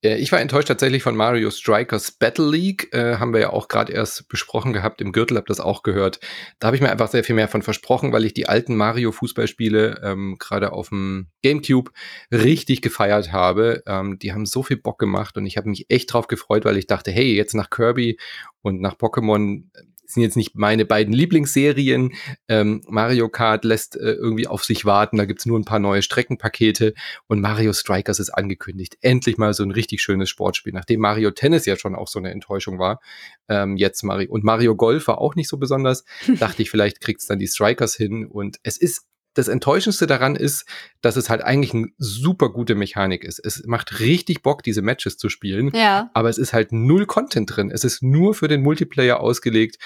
[SPEAKER 1] Ich war enttäuscht tatsächlich von Mario Strikers Battle League. Äh, haben wir ja auch gerade erst besprochen gehabt. Im Gürtel habt das auch gehört. Da habe ich mir einfach sehr viel mehr von versprochen, weil ich die alten Mario-Fußballspiele ähm, gerade auf dem GameCube richtig gefeiert habe. Ähm, die haben so viel Bock gemacht und ich habe mich echt drauf gefreut, weil ich dachte, hey, jetzt nach Kirby und nach Pokémon sind jetzt nicht meine beiden Lieblingsserien. Ähm, Mario Kart lässt äh, irgendwie auf sich warten. Da gibt's nur ein paar neue Streckenpakete und Mario Strikers ist angekündigt. Endlich mal so ein richtig schönes Sportspiel, nachdem Mario Tennis ja schon auch so eine Enttäuschung war. Ähm, jetzt Mario und Mario Golf war auch nicht so besonders. Dachte ich, vielleicht kriegt's dann die Strikers hin und es ist das Enttäuschendste daran ist, dass es halt eigentlich eine super gute Mechanik ist. Es macht richtig Bock, diese Matches zu spielen.
[SPEAKER 2] Ja.
[SPEAKER 1] Aber es ist halt null Content drin. Es ist nur für den Multiplayer ausgelegt.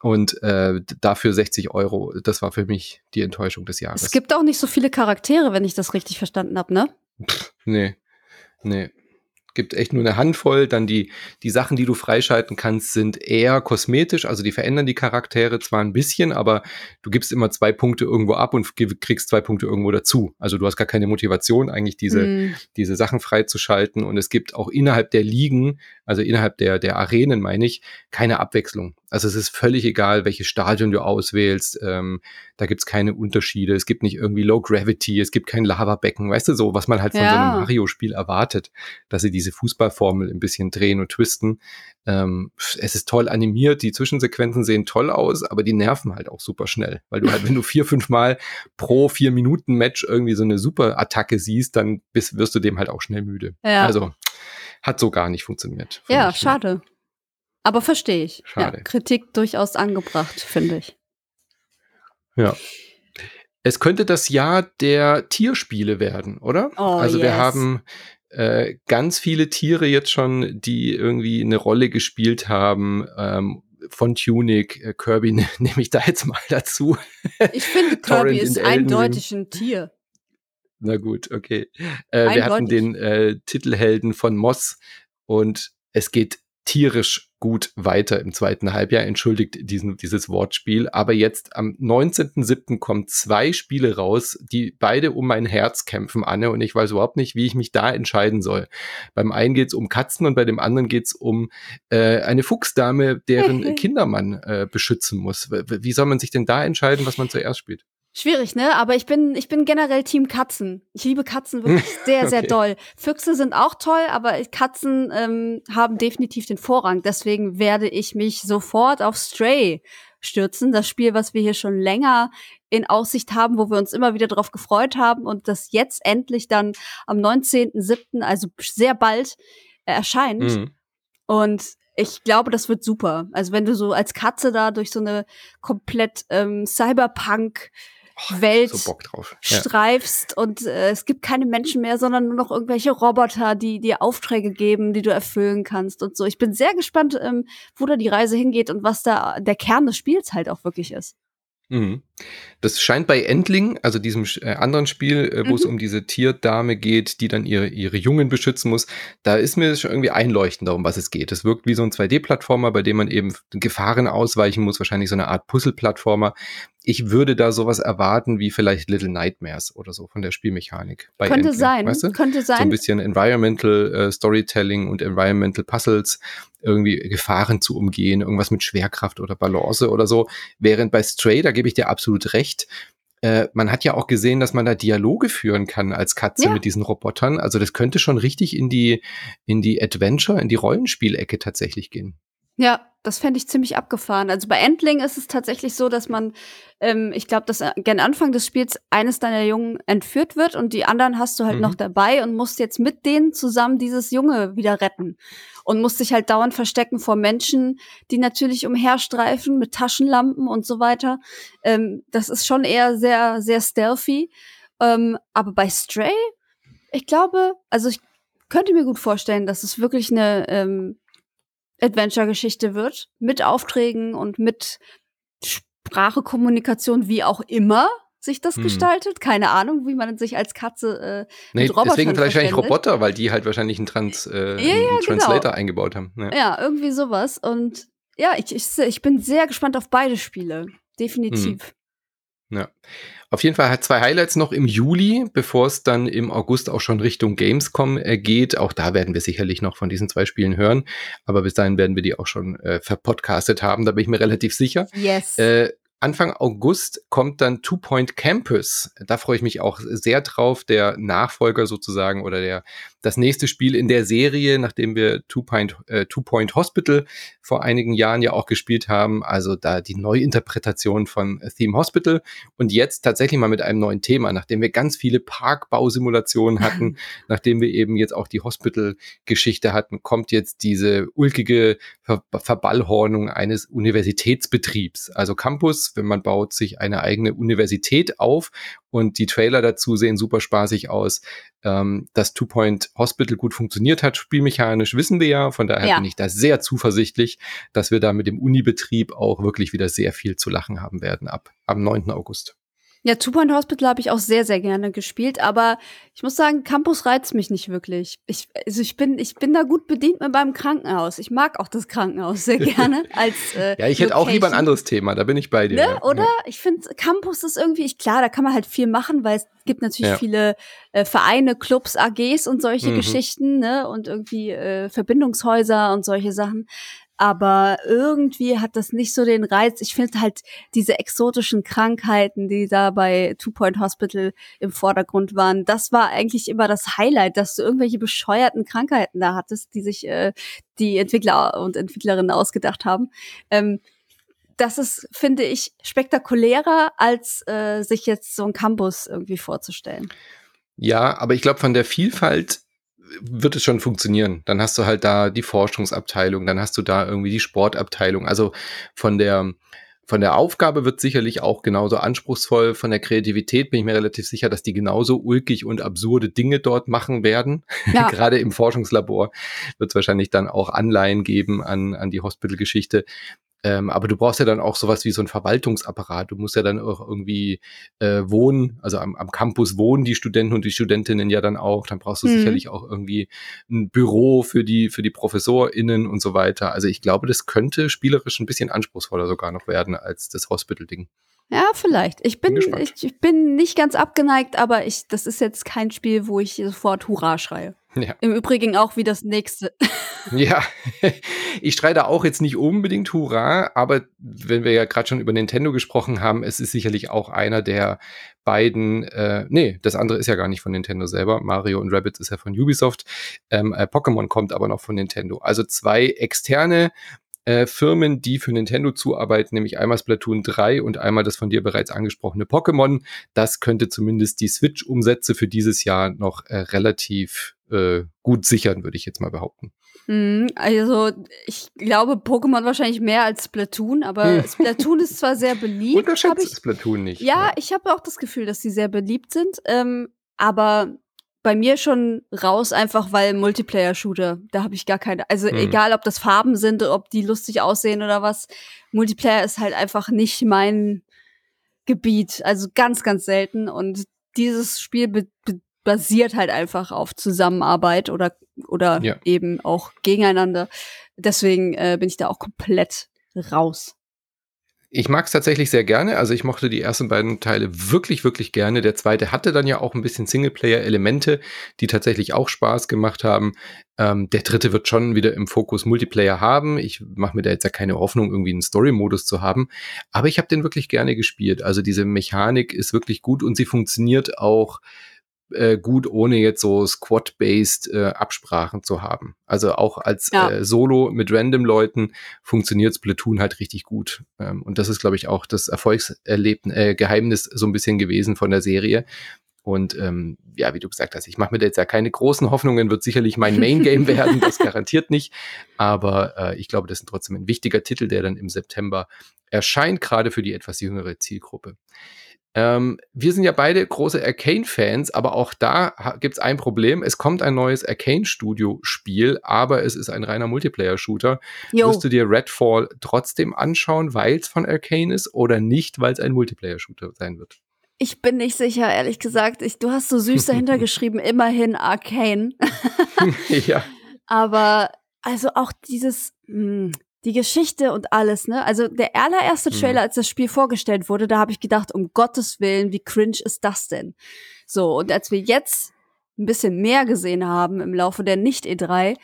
[SPEAKER 1] Und äh, dafür 60 Euro, das war für mich die Enttäuschung des Jahres.
[SPEAKER 2] Es gibt auch nicht so viele Charaktere, wenn ich das richtig verstanden habe, ne?
[SPEAKER 1] Pff, nee, nee gibt echt nur eine Handvoll. Dann die, die Sachen, die du freischalten kannst, sind eher kosmetisch. Also die verändern die Charaktere zwar ein bisschen, aber du gibst immer zwei Punkte irgendwo ab und kriegst zwei Punkte irgendwo dazu. Also du hast gar keine Motivation, eigentlich diese, mm. diese Sachen freizuschalten. Und es gibt auch innerhalb der Ligen, also innerhalb der, der Arenen, meine ich, keine Abwechslung. Also es ist völlig egal, welches Stadion du auswählst. Ähm, da gibt's keine Unterschiede. Es gibt nicht irgendwie Low Gravity, es gibt kein Lavabecken, weißt du, so, was man halt von ja. so einem Mario-Spiel erwartet, dass sie diese Fußballformel ein bisschen drehen und twisten. Ähm, es ist toll animiert, die Zwischensequenzen sehen toll aus, aber die nerven halt auch super schnell. Weil du halt, wenn du vier, fünf Mal pro vier Minuten Match irgendwie so eine super Attacke siehst, dann bist, wirst du dem halt auch schnell müde. Ja. Also hat so gar nicht funktioniert.
[SPEAKER 2] Ja, schade. Aber verstehe ich. Schade. Ja, Kritik durchaus angebracht, finde ich.
[SPEAKER 1] Ja. Es könnte das Jahr der Tierspiele werden, oder?
[SPEAKER 2] Oh,
[SPEAKER 1] also
[SPEAKER 2] yes.
[SPEAKER 1] wir haben äh, ganz viele Tiere jetzt schon, die irgendwie eine Rolle gespielt haben. Ähm, von Tunic, äh, Kirby nehme ich da jetzt mal dazu.
[SPEAKER 2] Ich finde, Kirby ist eindeutig ein Tier.
[SPEAKER 1] Na gut, okay. Äh, wir hatten den äh, Titelhelden von Moss und es geht tierisch gut weiter im zweiten Halbjahr. Entschuldigt diesen, dieses Wortspiel. Aber jetzt am 19.07. kommen zwei Spiele raus, die beide um mein Herz kämpfen, Anne. Und ich weiß überhaupt nicht, wie ich mich da entscheiden soll. Beim einen geht's um Katzen und bei dem anderen geht's um äh, eine Fuchsdame, deren Kinder man äh, beschützen muss. Wie soll man sich denn da entscheiden, was man zuerst spielt?
[SPEAKER 2] Schwierig, ne? Aber ich bin, ich bin generell Team Katzen. Ich liebe Katzen wirklich sehr, sehr okay. doll. Füchse sind auch toll, aber Katzen ähm, haben definitiv den Vorrang. Deswegen werde ich mich sofort auf Stray stürzen. Das Spiel, was wir hier schon länger in Aussicht haben, wo wir uns immer wieder darauf gefreut haben und das jetzt endlich dann am 19.07., also sehr bald, erscheint. Mhm. Und ich glaube, das wird super. Also wenn du so als Katze da durch so eine komplett ähm, Cyberpunk oh, Welt
[SPEAKER 1] so ja.
[SPEAKER 2] streifst und äh, es gibt keine Menschen mehr, sondern nur noch irgendwelche Roboter, die dir Aufträge geben, die du erfüllen kannst und so. Ich bin sehr gespannt, ähm, wo da die Reise hingeht und was da der Kern des Spiels halt auch wirklich ist.
[SPEAKER 1] Mhm. Das scheint bei Endling, also diesem äh, anderen Spiel, äh, wo mhm. es um diese Tierdame geht, die dann ihre, ihre Jungen beschützen muss, da ist mir schon irgendwie einleuchtend, um was es geht. Es wirkt wie so ein 2D-Plattformer, bei dem man eben Gefahren ausweichen muss, wahrscheinlich so eine Art Puzzle-Plattformer ich würde da sowas erwarten wie vielleicht Little Nightmares oder so von der Spielmechanik.
[SPEAKER 2] könnte Endling, sein, weißt du? könnte sein.
[SPEAKER 1] So ein bisschen Environmental äh, Storytelling und Environmental Puzzles, irgendwie Gefahren zu umgehen, irgendwas mit Schwerkraft oder Balance oder so. Während bei Stray, da gebe ich dir absolut recht, äh, man hat ja auch gesehen, dass man da Dialoge führen kann als Katze ja. mit diesen Robotern. Also das könnte schon richtig in die, in die Adventure, in die Rollenspielecke tatsächlich gehen.
[SPEAKER 2] Ja, das fände ich ziemlich abgefahren. Also bei Endling ist es tatsächlich so, dass man, ähm, ich glaube, dass gen Anfang des Spiels eines deiner Jungen entführt wird und die anderen hast du halt mhm. noch dabei und musst jetzt mit denen zusammen dieses Junge wieder retten. Und musst dich halt dauernd verstecken vor Menschen, die natürlich umherstreifen mit Taschenlampen und so weiter. Ähm, das ist schon eher sehr, sehr stealthy. Ähm, aber bei Stray, ich glaube, also ich könnte mir gut vorstellen, dass es wirklich eine ähm, Adventure-Geschichte wird, mit Aufträgen und mit Sprache, Kommunikation, wie auch immer sich das hm. gestaltet. Keine Ahnung, wie man sich als Katze äh, nee, mit Robotern
[SPEAKER 1] Deswegen vielleicht wahrscheinlich Roboter, weil die halt wahrscheinlich einen, Trans, äh, ja, ja, einen genau. Translator genau. eingebaut haben.
[SPEAKER 2] Ja. ja. irgendwie sowas. Und ja, ich, ich, ich bin sehr gespannt auf beide Spiele. Definitiv. Hm.
[SPEAKER 1] Ja. Auf jeden Fall hat zwei Highlights noch im Juli, bevor es dann im August auch schon Richtung Gamescom äh, geht. Auch da werden wir sicherlich noch von diesen zwei Spielen hören. Aber bis dahin werden wir die auch schon äh, verpodcastet haben, da bin ich mir relativ sicher.
[SPEAKER 2] Yes.
[SPEAKER 1] Äh, Anfang August kommt dann Two Point Campus. Da freue ich mich auch sehr drauf. Der Nachfolger sozusagen oder der, das nächste Spiel in der Serie, nachdem wir Two Point, äh, Two Point Hospital vor einigen Jahren ja auch gespielt haben. Also da die Neuinterpretation von Theme Hospital. Und jetzt tatsächlich mal mit einem neuen Thema, nachdem wir ganz viele Parkbausimulationen hatten, nachdem wir eben jetzt auch die Hospital-Geschichte hatten, kommt jetzt diese ulkige Ver Verballhornung eines Universitätsbetriebs. Also Campus, wenn man baut sich eine eigene Universität auf und die Trailer dazu sehen super spaßig aus. Ähm, dass Two Point Hospital gut funktioniert hat, spielmechanisch wissen wir ja. Von daher ja. bin ich da sehr zuversichtlich, dass wir da mit dem Unibetrieb auch wirklich wieder sehr viel zu lachen haben werden ab am 9. August.
[SPEAKER 2] Ja, Two Point Hospital habe ich auch sehr, sehr gerne gespielt, aber ich muss sagen, Campus reizt mich nicht wirklich. Ich, also ich bin, ich bin da gut bedient mit meinem Krankenhaus. Ich mag auch das Krankenhaus sehr gerne als
[SPEAKER 1] äh, Ja, ich hätte auch lieber ein anderes Thema, da bin ich bei dir.
[SPEAKER 2] Ne? Ja. Oder? Ja. Ich finde, Campus ist irgendwie, ich, klar, da kann man halt viel machen, weil es gibt natürlich ja. viele äh, Vereine, Clubs, AGs und solche mhm. Geschichten, ne? Und irgendwie äh, Verbindungshäuser und solche Sachen aber irgendwie hat das nicht so den Reiz. Ich finde halt diese exotischen Krankheiten, die da bei Two Point Hospital im Vordergrund waren, das war eigentlich immer das Highlight, dass du irgendwelche bescheuerten Krankheiten da hattest, die sich äh, die Entwickler und Entwicklerinnen ausgedacht haben. Ähm, das ist, finde ich, spektakulärer, als äh, sich jetzt so ein Campus irgendwie vorzustellen.
[SPEAKER 1] Ja, aber ich glaube, von der Vielfalt wird es schon funktionieren. Dann hast du halt da die Forschungsabteilung, dann hast du da irgendwie die Sportabteilung. Also von der, von der Aufgabe wird sicherlich auch genauso anspruchsvoll. Von der Kreativität bin ich mir relativ sicher, dass die genauso ulkig und absurde Dinge dort machen werden. Ja. Gerade im Forschungslabor wird es wahrscheinlich dann auch Anleihen geben an, an die Hospital-Geschichte. Ähm, aber du brauchst ja dann auch sowas wie so ein Verwaltungsapparat. Du musst ja dann auch irgendwie äh, wohnen, also am, am Campus wohnen die Studenten und die Studentinnen ja dann auch. Dann brauchst du mhm. sicherlich auch irgendwie ein Büro für die, für die ProfessorInnen und so weiter. Also ich glaube, das könnte spielerisch ein bisschen anspruchsvoller sogar noch werden als das Hospital-Ding.
[SPEAKER 2] Ja, vielleicht. Ich bin, bin ich, ich, bin nicht ganz abgeneigt, aber ich, das ist jetzt kein Spiel, wo ich sofort Hurra schreie. Ja. Im Übrigen auch wie das nächste.
[SPEAKER 1] Ja, ich streite auch jetzt nicht unbedingt Hurra, aber wenn wir ja gerade schon über Nintendo gesprochen haben, es ist sicherlich auch einer der beiden, äh, nee, das andere ist ja gar nicht von Nintendo selber. Mario und Rabbit ist ja von Ubisoft. Ähm, äh, Pokémon kommt aber noch von Nintendo. Also zwei externe äh, Firmen, die für Nintendo zuarbeiten, nämlich einmal Splatoon 3 und einmal das von dir bereits angesprochene Pokémon. Das könnte zumindest die Switch-Umsätze für dieses Jahr noch äh, relativ äh, gut sichern, würde ich jetzt mal behaupten.
[SPEAKER 2] Mhm, also ich glaube Pokémon wahrscheinlich mehr als Splatoon, aber hm. Splatoon ist zwar sehr beliebt.
[SPEAKER 1] Unterschätze Splatoon nicht.
[SPEAKER 2] Ja, ja. ich habe auch das Gefühl, dass sie sehr beliebt sind, ähm, aber bei mir schon raus, einfach weil Multiplayer-Shooter, da habe ich gar keine, also hm. egal ob das Farben sind, ob die lustig aussehen oder was, Multiplayer ist halt einfach nicht mein Gebiet, also ganz, ganz selten und dieses Spiel be be basiert halt einfach auf Zusammenarbeit oder, oder ja. eben auch gegeneinander. Deswegen äh, bin ich da auch komplett raus.
[SPEAKER 1] Ich mag es tatsächlich sehr gerne. Also ich mochte die ersten beiden Teile wirklich, wirklich gerne. Der zweite hatte dann ja auch ein bisschen Singleplayer-Elemente, die tatsächlich auch Spaß gemacht haben. Ähm, der dritte wird schon wieder im Fokus Multiplayer haben. Ich mache mir da jetzt ja keine Hoffnung, irgendwie einen Story-Modus zu haben. Aber ich habe den wirklich gerne gespielt. Also diese Mechanik ist wirklich gut und sie funktioniert auch äh, gut, ohne jetzt so Squad-based äh, Absprachen zu haben. Also auch als ja. äh, Solo mit random Leuten funktioniert Splatoon halt richtig gut. Ähm, und das ist, glaube ich, auch das Erfolgserlebten, äh, Geheimnis so ein bisschen gewesen von der Serie. Und ähm, ja, wie du gesagt hast, ich mache mir da jetzt ja keine großen Hoffnungen, wird sicherlich mein Main-Game werden, das garantiert nicht. Aber äh, ich glaube, das ist trotzdem ein wichtiger Titel, der dann im September erscheint, gerade für die etwas jüngere Zielgruppe. Ähm, wir sind ja beide große Arcane-Fans, aber auch da gibt es ein Problem. Es kommt ein neues Arcane-Studio-Spiel, aber es ist ein reiner Multiplayer-Shooter. Wirst du dir Redfall trotzdem anschauen, weil es von Arcane ist oder nicht, weil es ein Multiplayer-Shooter sein wird?
[SPEAKER 2] Ich bin nicht sicher, ehrlich gesagt. Ich, du hast so süß dahinter geschrieben, immerhin Arcane. ja. Aber also auch dieses, mh, hm, die Geschichte und alles, ne? Also der allererste mhm. Trailer, als das Spiel vorgestellt wurde, da habe ich gedacht, um Gottes Willen, wie cringe ist das denn? So, und als wir jetzt ein bisschen mehr gesehen haben im Laufe der Nicht-E3,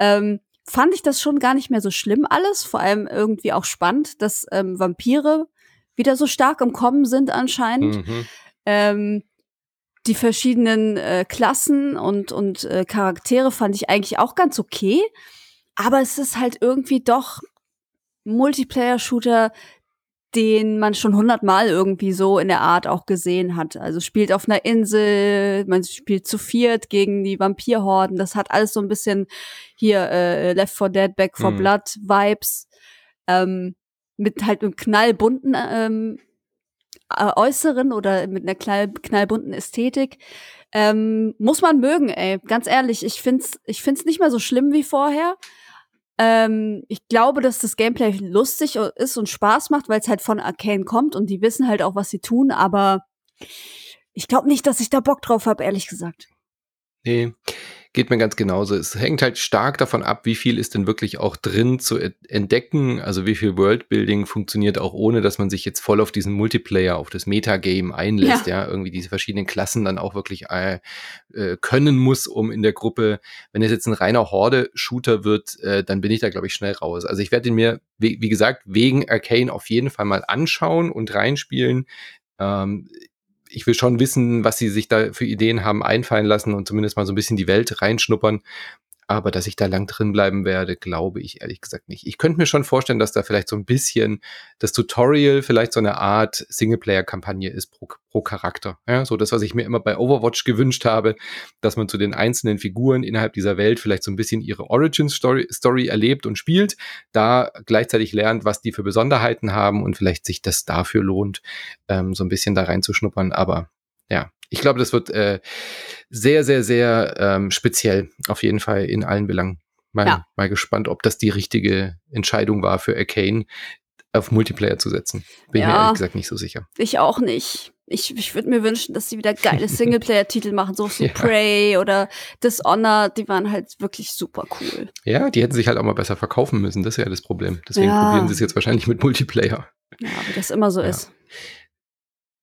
[SPEAKER 2] ähm, fand ich das schon gar nicht mehr so schlimm alles. Vor allem irgendwie auch spannend, dass ähm, Vampire wieder so stark im Kommen sind anscheinend. Mhm. Ähm, die verschiedenen äh, Klassen und, und äh, Charaktere fand ich eigentlich auch ganz okay. Aber es ist halt irgendwie doch Multiplayer-Shooter, den man schon hundertmal irgendwie so in der Art auch gesehen hat. Also spielt auf einer Insel, man spielt zu viert gegen die Vampirhorden. Das hat alles so ein bisschen hier äh, Left 4 Dead, Back 4 hm. Blood Vibes. Ähm, mit halt einem knallbunten ähm, äh, Äußeren oder mit einer knall, knallbunten Ästhetik. Ähm, muss man mögen, ey. Ganz ehrlich, ich find's, ich find's nicht mehr so schlimm wie vorher. Ähm, ich glaube, dass das Gameplay lustig ist und Spaß macht, weil es halt von Arcane kommt und die wissen halt auch, was sie tun, aber ich glaube nicht, dass ich da Bock drauf habe, ehrlich gesagt.
[SPEAKER 1] Nee, geht mir ganz genauso. Es hängt halt stark davon ab, wie viel ist denn wirklich auch drin zu entdecken. Also wie viel Worldbuilding funktioniert auch ohne, dass man sich jetzt voll auf diesen Multiplayer, auf das Metagame einlässt, ja, ja? irgendwie diese verschiedenen Klassen dann auch wirklich äh, äh, können muss, um in der Gruppe, wenn es jetzt ein reiner Horde-Shooter wird, äh, dann bin ich da, glaube ich, schnell raus. Also ich werde ihn mir, wie, wie gesagt, wegen Arcane auf jeden Fall mal anschauen und reinspielen. Ähm, ich will schon wissen, was sie sich da für Ideen haben einfallen lassen und zumindest mal so ein bisschen die Welt reinschnuppern. Aber dass ich da lang drin bleiben werde, glaube ich ehrlich gesagt nicht. Ich könnte mir schon vorstellen, dass da vielleicht so ein bisschen das Tutorial vielleicht so eine Art Singleplayer-Kampagne ist pro, pro Charakter. Ja, so das, was ich mir immer bei Overwatch gewünscht habe, dass man zu den einzelnen Figuren innerhalb dieser Welt vielleicht so ein bisschen ihre Origin-Story Story erlebt und spielt, da gleichzeitig lernt, was die für Besonderheiten haben und vielleicht sich das dafür lohnt, ähm, so ein bisschen da reinzuschnuppern. Aber ja, ich glaube, das wird äh, sehr, sehr, sehr ähm, speziell, auf jeden Fall in allen Belangen. Mal, ja. mal gespannt, ob das die richtige Entscheidung war für Arcane, auf Multiplayer zu setzen. Bin ja, mir ehrlich gesagt nicht so sicher.
[SPEAKER 2] Ich auch nicht. Ich, ich würde mir wünschen, dass sie wieder geile Singleplayer-Titel machen, so wie ja. Prey oder Dishonored, die waren halt wirklich super cool.
[SPEAKER 1] Ja, die hätten sich halt auch mal besser verkaufen müssen, das ist ja das Problem. Deswegen ja. probieren sie es jetzt wahrscheinlich mit Multiplayer.
[SPEAKER 2] Ja, wie das immer so ist.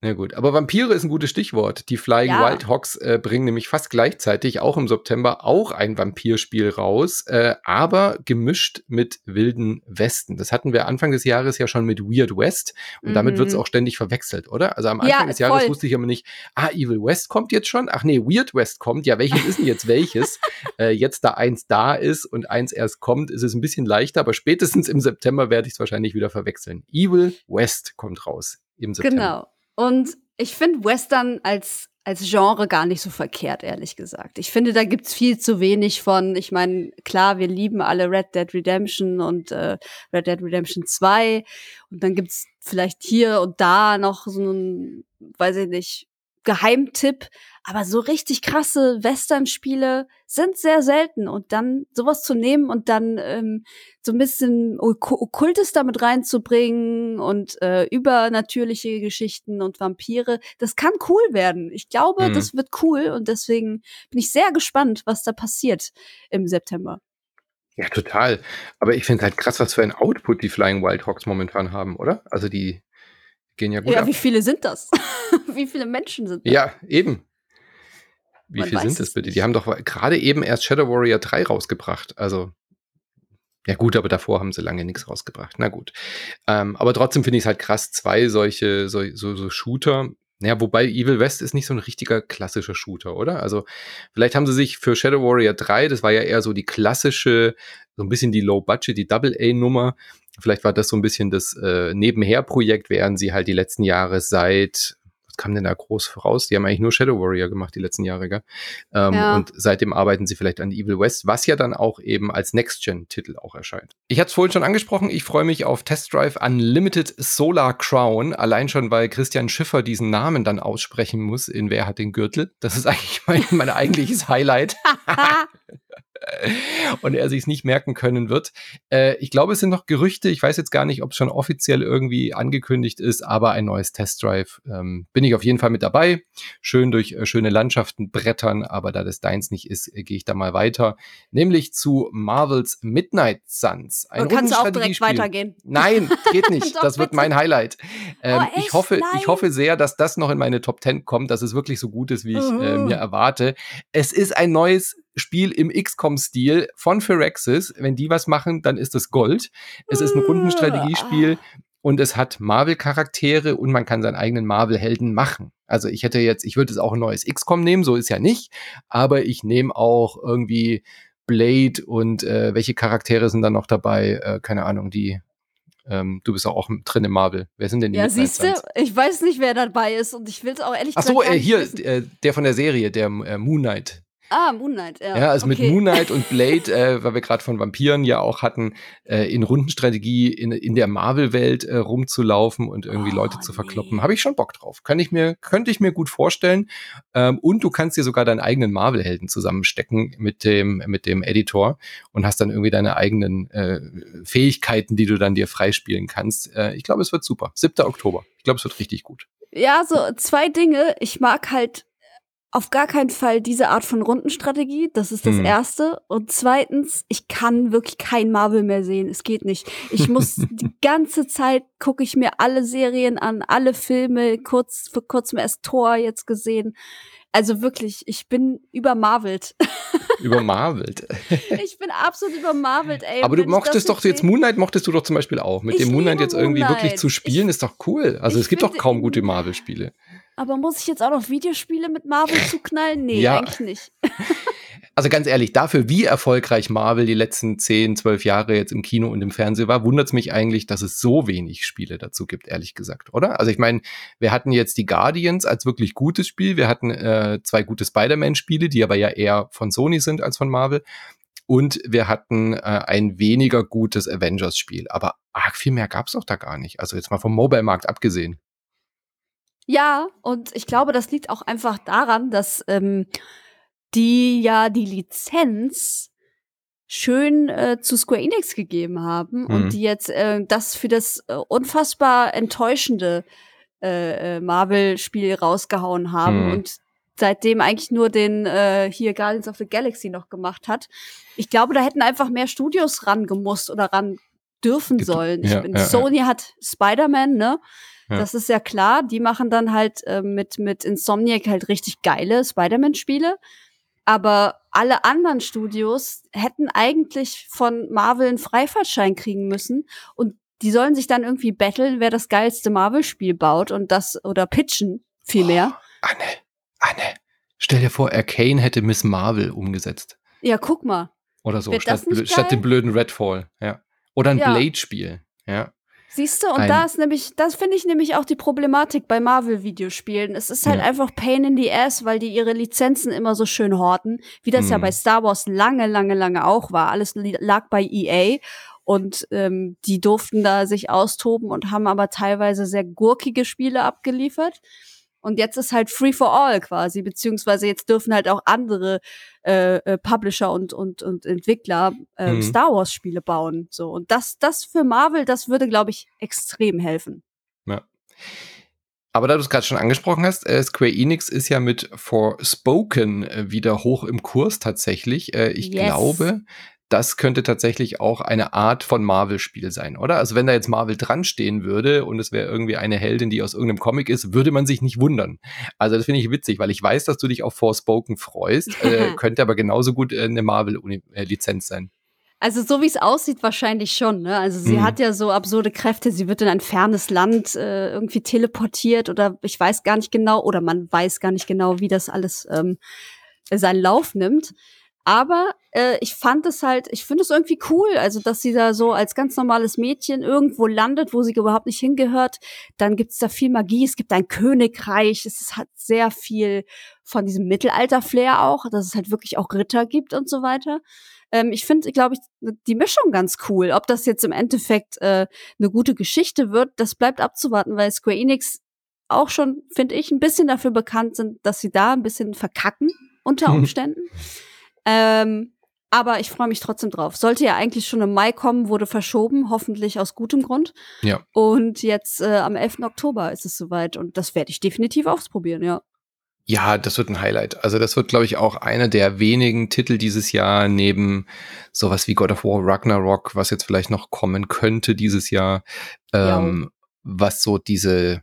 [SPEAKER 1] Ja gut, aber Vampire ist ein gutes Stichwort. Die Flying ja. Wild Hawks äh, bringen nämlich fast gleichzeitig auch im September auch ein Vampirspiel raus, äh, aber gemischt mit wilden Westen. Das hatten wir Anfang des Jahres ja schon mit Weird West und mhm. damit wird es auch ständig verwechselt, oder? Also am Anfang ja, des Jahres voll. wusste ich immer nicht, ah, Evil West kommt jetzt schon? Ach nee, Weird West kommt. Ja, welches ist denn jetzt welches? äh, jetzt da eins da ist und eins erst kommt, ist es ein bisschen leichter, aber spätestens im September werde ich es wahrscheinlich wieder verwechseln. Evil West kommt raus im September. Genau.
[SPEAKER 2] Und ich finde Western als als Genre gar nicht so verkehrt, ehrlich gesagt. Ich finde, da gibt's viel zu wenig von. Ich meine, klar, wir lieben alle Red Dead Redemption und äh, Red Dead Redemption 2. Und dann gibt's vielleicht hier und da noch so einen, weiß ich nicht, Geheimtipp. Aber so richtig krasse Western-Spiele sind sehr selten. Und dann sowas zu nehmen und dann ähm, so ein bisschen Okkultes damit reinzubringen und äh, übernatürliche Geschichten und Vampire, das kann cool werden. Ich glaube, mhm. das wird cool und deswegen bin ich sehr gespannt, was da passiert im September.
[SPEAKER 1] Ja, total. Aber ich finde halt krass, was für ein Output die Flying Wild Hawks momentan haben, oder? Also die gehen ja gut.
[SPEAKER 2] Ja,
[SPEAKER 1] ab.
[SPEAKER 2] wie viele sind das? wie viele Menschen sind
[SPEAKER 1] das? Ja, eben. Wie Man viele sind es bitte? Die haben doch gerade eben erst Shadow Warrior 3 rausgebracht. Also, ja gut, aber davor haben sie lange nichts rausgebracht. Na gut. Ähm, aber trotzdem finde ich es halt krass, zwei solche so, so, so Shooter. Naja, wobei Evil West ist nicht so ein richtiger klassischer Shooter, oder? Also, vielleicht haben sie sich für Shadow Warrior 3, das war ja eher so die klassische, so ein bisschen die Low-Budget, die Double-A-Nummer. Vielleicht war das so ein bisschen das äh, Nebenher-Projekt, während sie halt die letzten Jahre seit kam denn da groß voraus? Die haben eigentlich nur Shadow Warrior gemacht die letzten Jahre, gell? Ähm, ja. Und seitdem arbeiten sie vielleicht an Evil West, was ja dann auch eben als Next-Gen-Titel auch erscheint. Ich hatte es vorhin schon angesprochen, ich freue mich auf Test Drive Unlimited Solar Crown, allein schon, weil Christian Schiffer diesen Namen dann aussprechen muss in Wer hat den Gürtel. Das ist eigentlich mein, mein eigentliches Highlight. und er sich nicht merken können wird. Äh, ich glaube, es sind noch Gerüchte. Ich weiß jetzt gar nicht, ob es schon offiziell irgendwie angekündigt ist, aber ein neues Test Drive ähm, bin ich auf jeden Fall mit dabei. Schön durch äh, schöne Landschaften brettern, aber da das deins nicht ist, äh, gehe ich da mal weiter. Nämlich zu Marvels Midnight Suns.
[SPEAKER 2] Ein kannst du auch direkt weitergehen?
[SPEAKER 1] Nein, geht nicht. das wird mein Highlight. Ähm, oh, ich hoffe, Nein. ich hoffe sehr, dass das noch in meine Top 10 kommt, dass es wirklich so gut ist, wie ich äh, mir erwarte. Es ist ein neues Spiel im XCOM-Stil von Firaxis. Wenn die was machen, dann ist das Gold. Es ist ein Rundenstrategiespiel. und es hat Marvel-Charaktere und man kann seinen eigenen Marvel-Helden machen. Also ich hätte jetzt, ich würde jetzt auch ein neues XCOM nehmen, so ist ja nicht, aber ich nehme auch irgendwie Blade und äh, welche Charaktere sind da noch dabei? Äh, keine Ahnung, die ähm, du bist auch drin im Marvel. Wer sind denn die?
[SPEAKER 2] Ja, siehst du, ich weiß nicht, wer dabei ist und ich will es auch ehrlich
[SPEAKER 1] Ach so, gesagt. Achso, äh, hier, äh, der von der Serie, der äh, Moon Knight.
[SPEAKER 2] Ah, Moon Knight, ja.
[SPEAKER 1] Ja, also okay. mit Moon Knight und Blade, äh, weil wir gerade von Vampiren ja auch hatten, äh, in Rundenstrategie in, in der Marvel-Welt äh, rumzulaufen und irgendwie oh, Leute zu verkloppen, nee. habe ich schon Bock drauf. Kann ich mir, könnte ich mir gut vorstellen. Ähm, und du kannst dir sogar deinen eigenen Marvel-Helden zusammenstecken mit dem, mit dem Editor und hast dann irgendwie deine eigenen äh, Fähigkeiten, die du dann dir freispielen kannst. Äh, ich glaube, es wird super. 7. Oktober. Ich glaube, es wird richtig gut.
[SPEAKER 2] Ja, so zwei Dinge. Ich mag halt auf gar keinen Fall diese Art von Rundenstrategie. Das ist das mhm. Erste. Und zweitens, ich kann wirklich kein Marvel mehr sehen. Es geht nicht. Ich muss die ganze Zeit gucke ich mir alle Serien an, alle Filme, kurz, vor kurzem erst Thor jetzt gesehen. Also wirklich, ich bin übermarvelt.
[SPEAKER 1] Übermarvelt.
[SPEAKER 2] ich bin absolut übermarvelt, ey.
[SPEAKER 1] Aber du mochtest doch jetzt Moonlight mochtest du doch zum Beispiel auch. Mit ich dem Moonlight jetzt irgendwie Moonlight. wirklich zu spielen, ich, ist doch cool. Also es gibt doch kaum gute Marvel-Spiele.
[SPEAKER 2] Aber muss ich jetzt auch noch Videospiele mit Marvel zuknallen? Nee, ja. eigentlich nicht.
[SPEAKER 1] also ganz ehrlich, dafür, wie erfolgreich Marvel die letzten 10, 12 Jahre jetzt im Kino und im Fernsehen war, wundert es mich eigentlich, dass es so wenig Spiele dazu gibt, ehrlich gesagt, oder? Also ich meine, wir hatten jetzt die Guardians als wirklich gutes Spiel, wir hatten äh, zwei gute Spider-Man-Spiele, die aber ja eher von Sony sind als von Marvel. Und wir hatten äh, ein weniger gutes Avengers-Spiel. Aber arg viel mehr gab es auch da gar nicht. Also jetzt mal vom Mobile-Markt abgesehen.
[SPEAKER 2] Ja, und ich glaube, das liegt auch einfach daran, dass ähm, die ja die Lizenz schön äh, zu Square Enix gegeben haben mhm. und die jetzt äh, das für das äh, unfassbar enttäuschende äh, äh, Marvel-Spiel rausgehauen haben mhm. und seitdem eigentlich nur den äh, hier Guardians of the Galaxy noch gemacht hat. Ich glaube, da hätten einfach mehr Studios ran gemusst oder ran dürfen sollen. Ich, ja, ja, Sony ja. hat Spider-Man, ne? Ja. Das ist ja klar. Die machen dann halt äh, mit, mit Insomniac halt richtig geile Spider-Man-Spiele. Aber alle anderen Studios hätten eigentlich von Marvel einen Freifahrtschein kriegen müssen und die sollen sich dann irgendwie battlen, wer das geilste Marvel-Spiel baut und das oder pitchen vielmehr. Oh,
[SPEAKER 1] Anne, Anne, stell dir vor, Arcane hätte Miss Marvel umgesetzt.
[SPEAKER 2] Ja, guck mal.
[SPEAKER 1] Oder so, statt, statt dem blöden Redfall, ja. Oder ein ja. Blade-Spiel, ja.
[SPEAKER 2] Siehst du, und ein da ist nämlich, das finde ich nämlich auch die Problematik bei Marvel-Videospielen. Es ist halt ja. einfach Pain in the Ass, weil die ihre Lizenzen immer so schön horten, wie das mhm. ja bei Star Wars lange, lange, lange auch war. Alles lag bei EA und ähm, die durften da sich austoben und haben aber teilweise sehr gurkige Spiele abgeliefert. Und jetzt ist halt free for all quasi, beziehungsweise jetzt dürfen halt auch andere äh, äh, Publisher und, und, und Entwickler äh, mhm. Star Wars Spiele bauen. So. Und das, das für Marvel, das würde, glaube ich, extrem helfen.
[SPEAKER 1] Ja. Aber da du es gerade schon angesprochen hast, äh, Square Enix ist ja mit Forspoken äh, wieder hoch im Kurs tatsächlich. Äh, ich yes. glaube, das könnte tatsächlich auch eine Art von Marvel-Spiel sein, oder? Also wenn da jetzt Marvel dran stehen würde und es wäre irgendwie eine Heldin, die aus irgendeinem Comic ist, würde man sich nicht wundern. Also das finde ich witzig, weil ich weiß, dass du dich auf Forspoken freust, äh, könnte aber genauso gut äh, eine Marvel-Lizenz sein.
[SPEAKER 2] Also so wie es aussieht, wahrscheinlich schon. Ne? Also sie mhm. hat ja so absurde Kräfte. Sie wird in ein fernes Land äh, irgendwie teleportiert oder ich weiß gar nicht genau oder man weiß gar nicht genau, wie das alles ähm, seinen Lauf nimmt. Aber äh, ich fand es halt, ich finde es irgendwie cool, also dass sie da so als ganz normales Mädchen irgendwo landet, wo sie überhaupt nicht hingehört. Dann gibt es da viel Magie, es gibt ein Königreich, es hat sehr viel von diesem Mittelalter-Flair auch, dass es halt wirklich auch Ritter gibt und so weiter. Ähm, ich finde, glaube ich, die Mischung ganz cool. Ob das jetzt im Endeffekt äh, eine gute Geschichte wird, das bleibt abzuwarten, weil Square Enix auch schon, finde ich, ein bisschen dafür bekannt sind, dass sie da ein bisschen verkacken unter Umständen. Ähm, aber ich freue mich trotzdem drauf. Sollte ja eigentlich schon im Mai kommen, wurde verschoben, hoffentlich aus gutem Grund.
[SPEAKER 1] Ja.
[SPEAKER 2] Und jetzt äh, am 11. Oktober ist es soweit und das werde ich definitiv ausprobieren, ja.
[SPEAKER 1] Ja, das wird ein Highlight. Also das wird, glaube ich, auch einer der wenigen Titel dieses Jahr neben sowas wie God of War Ragnarok, was jetzt vielleicht noch kommen könnte dieses Jahr, ähm, was so diese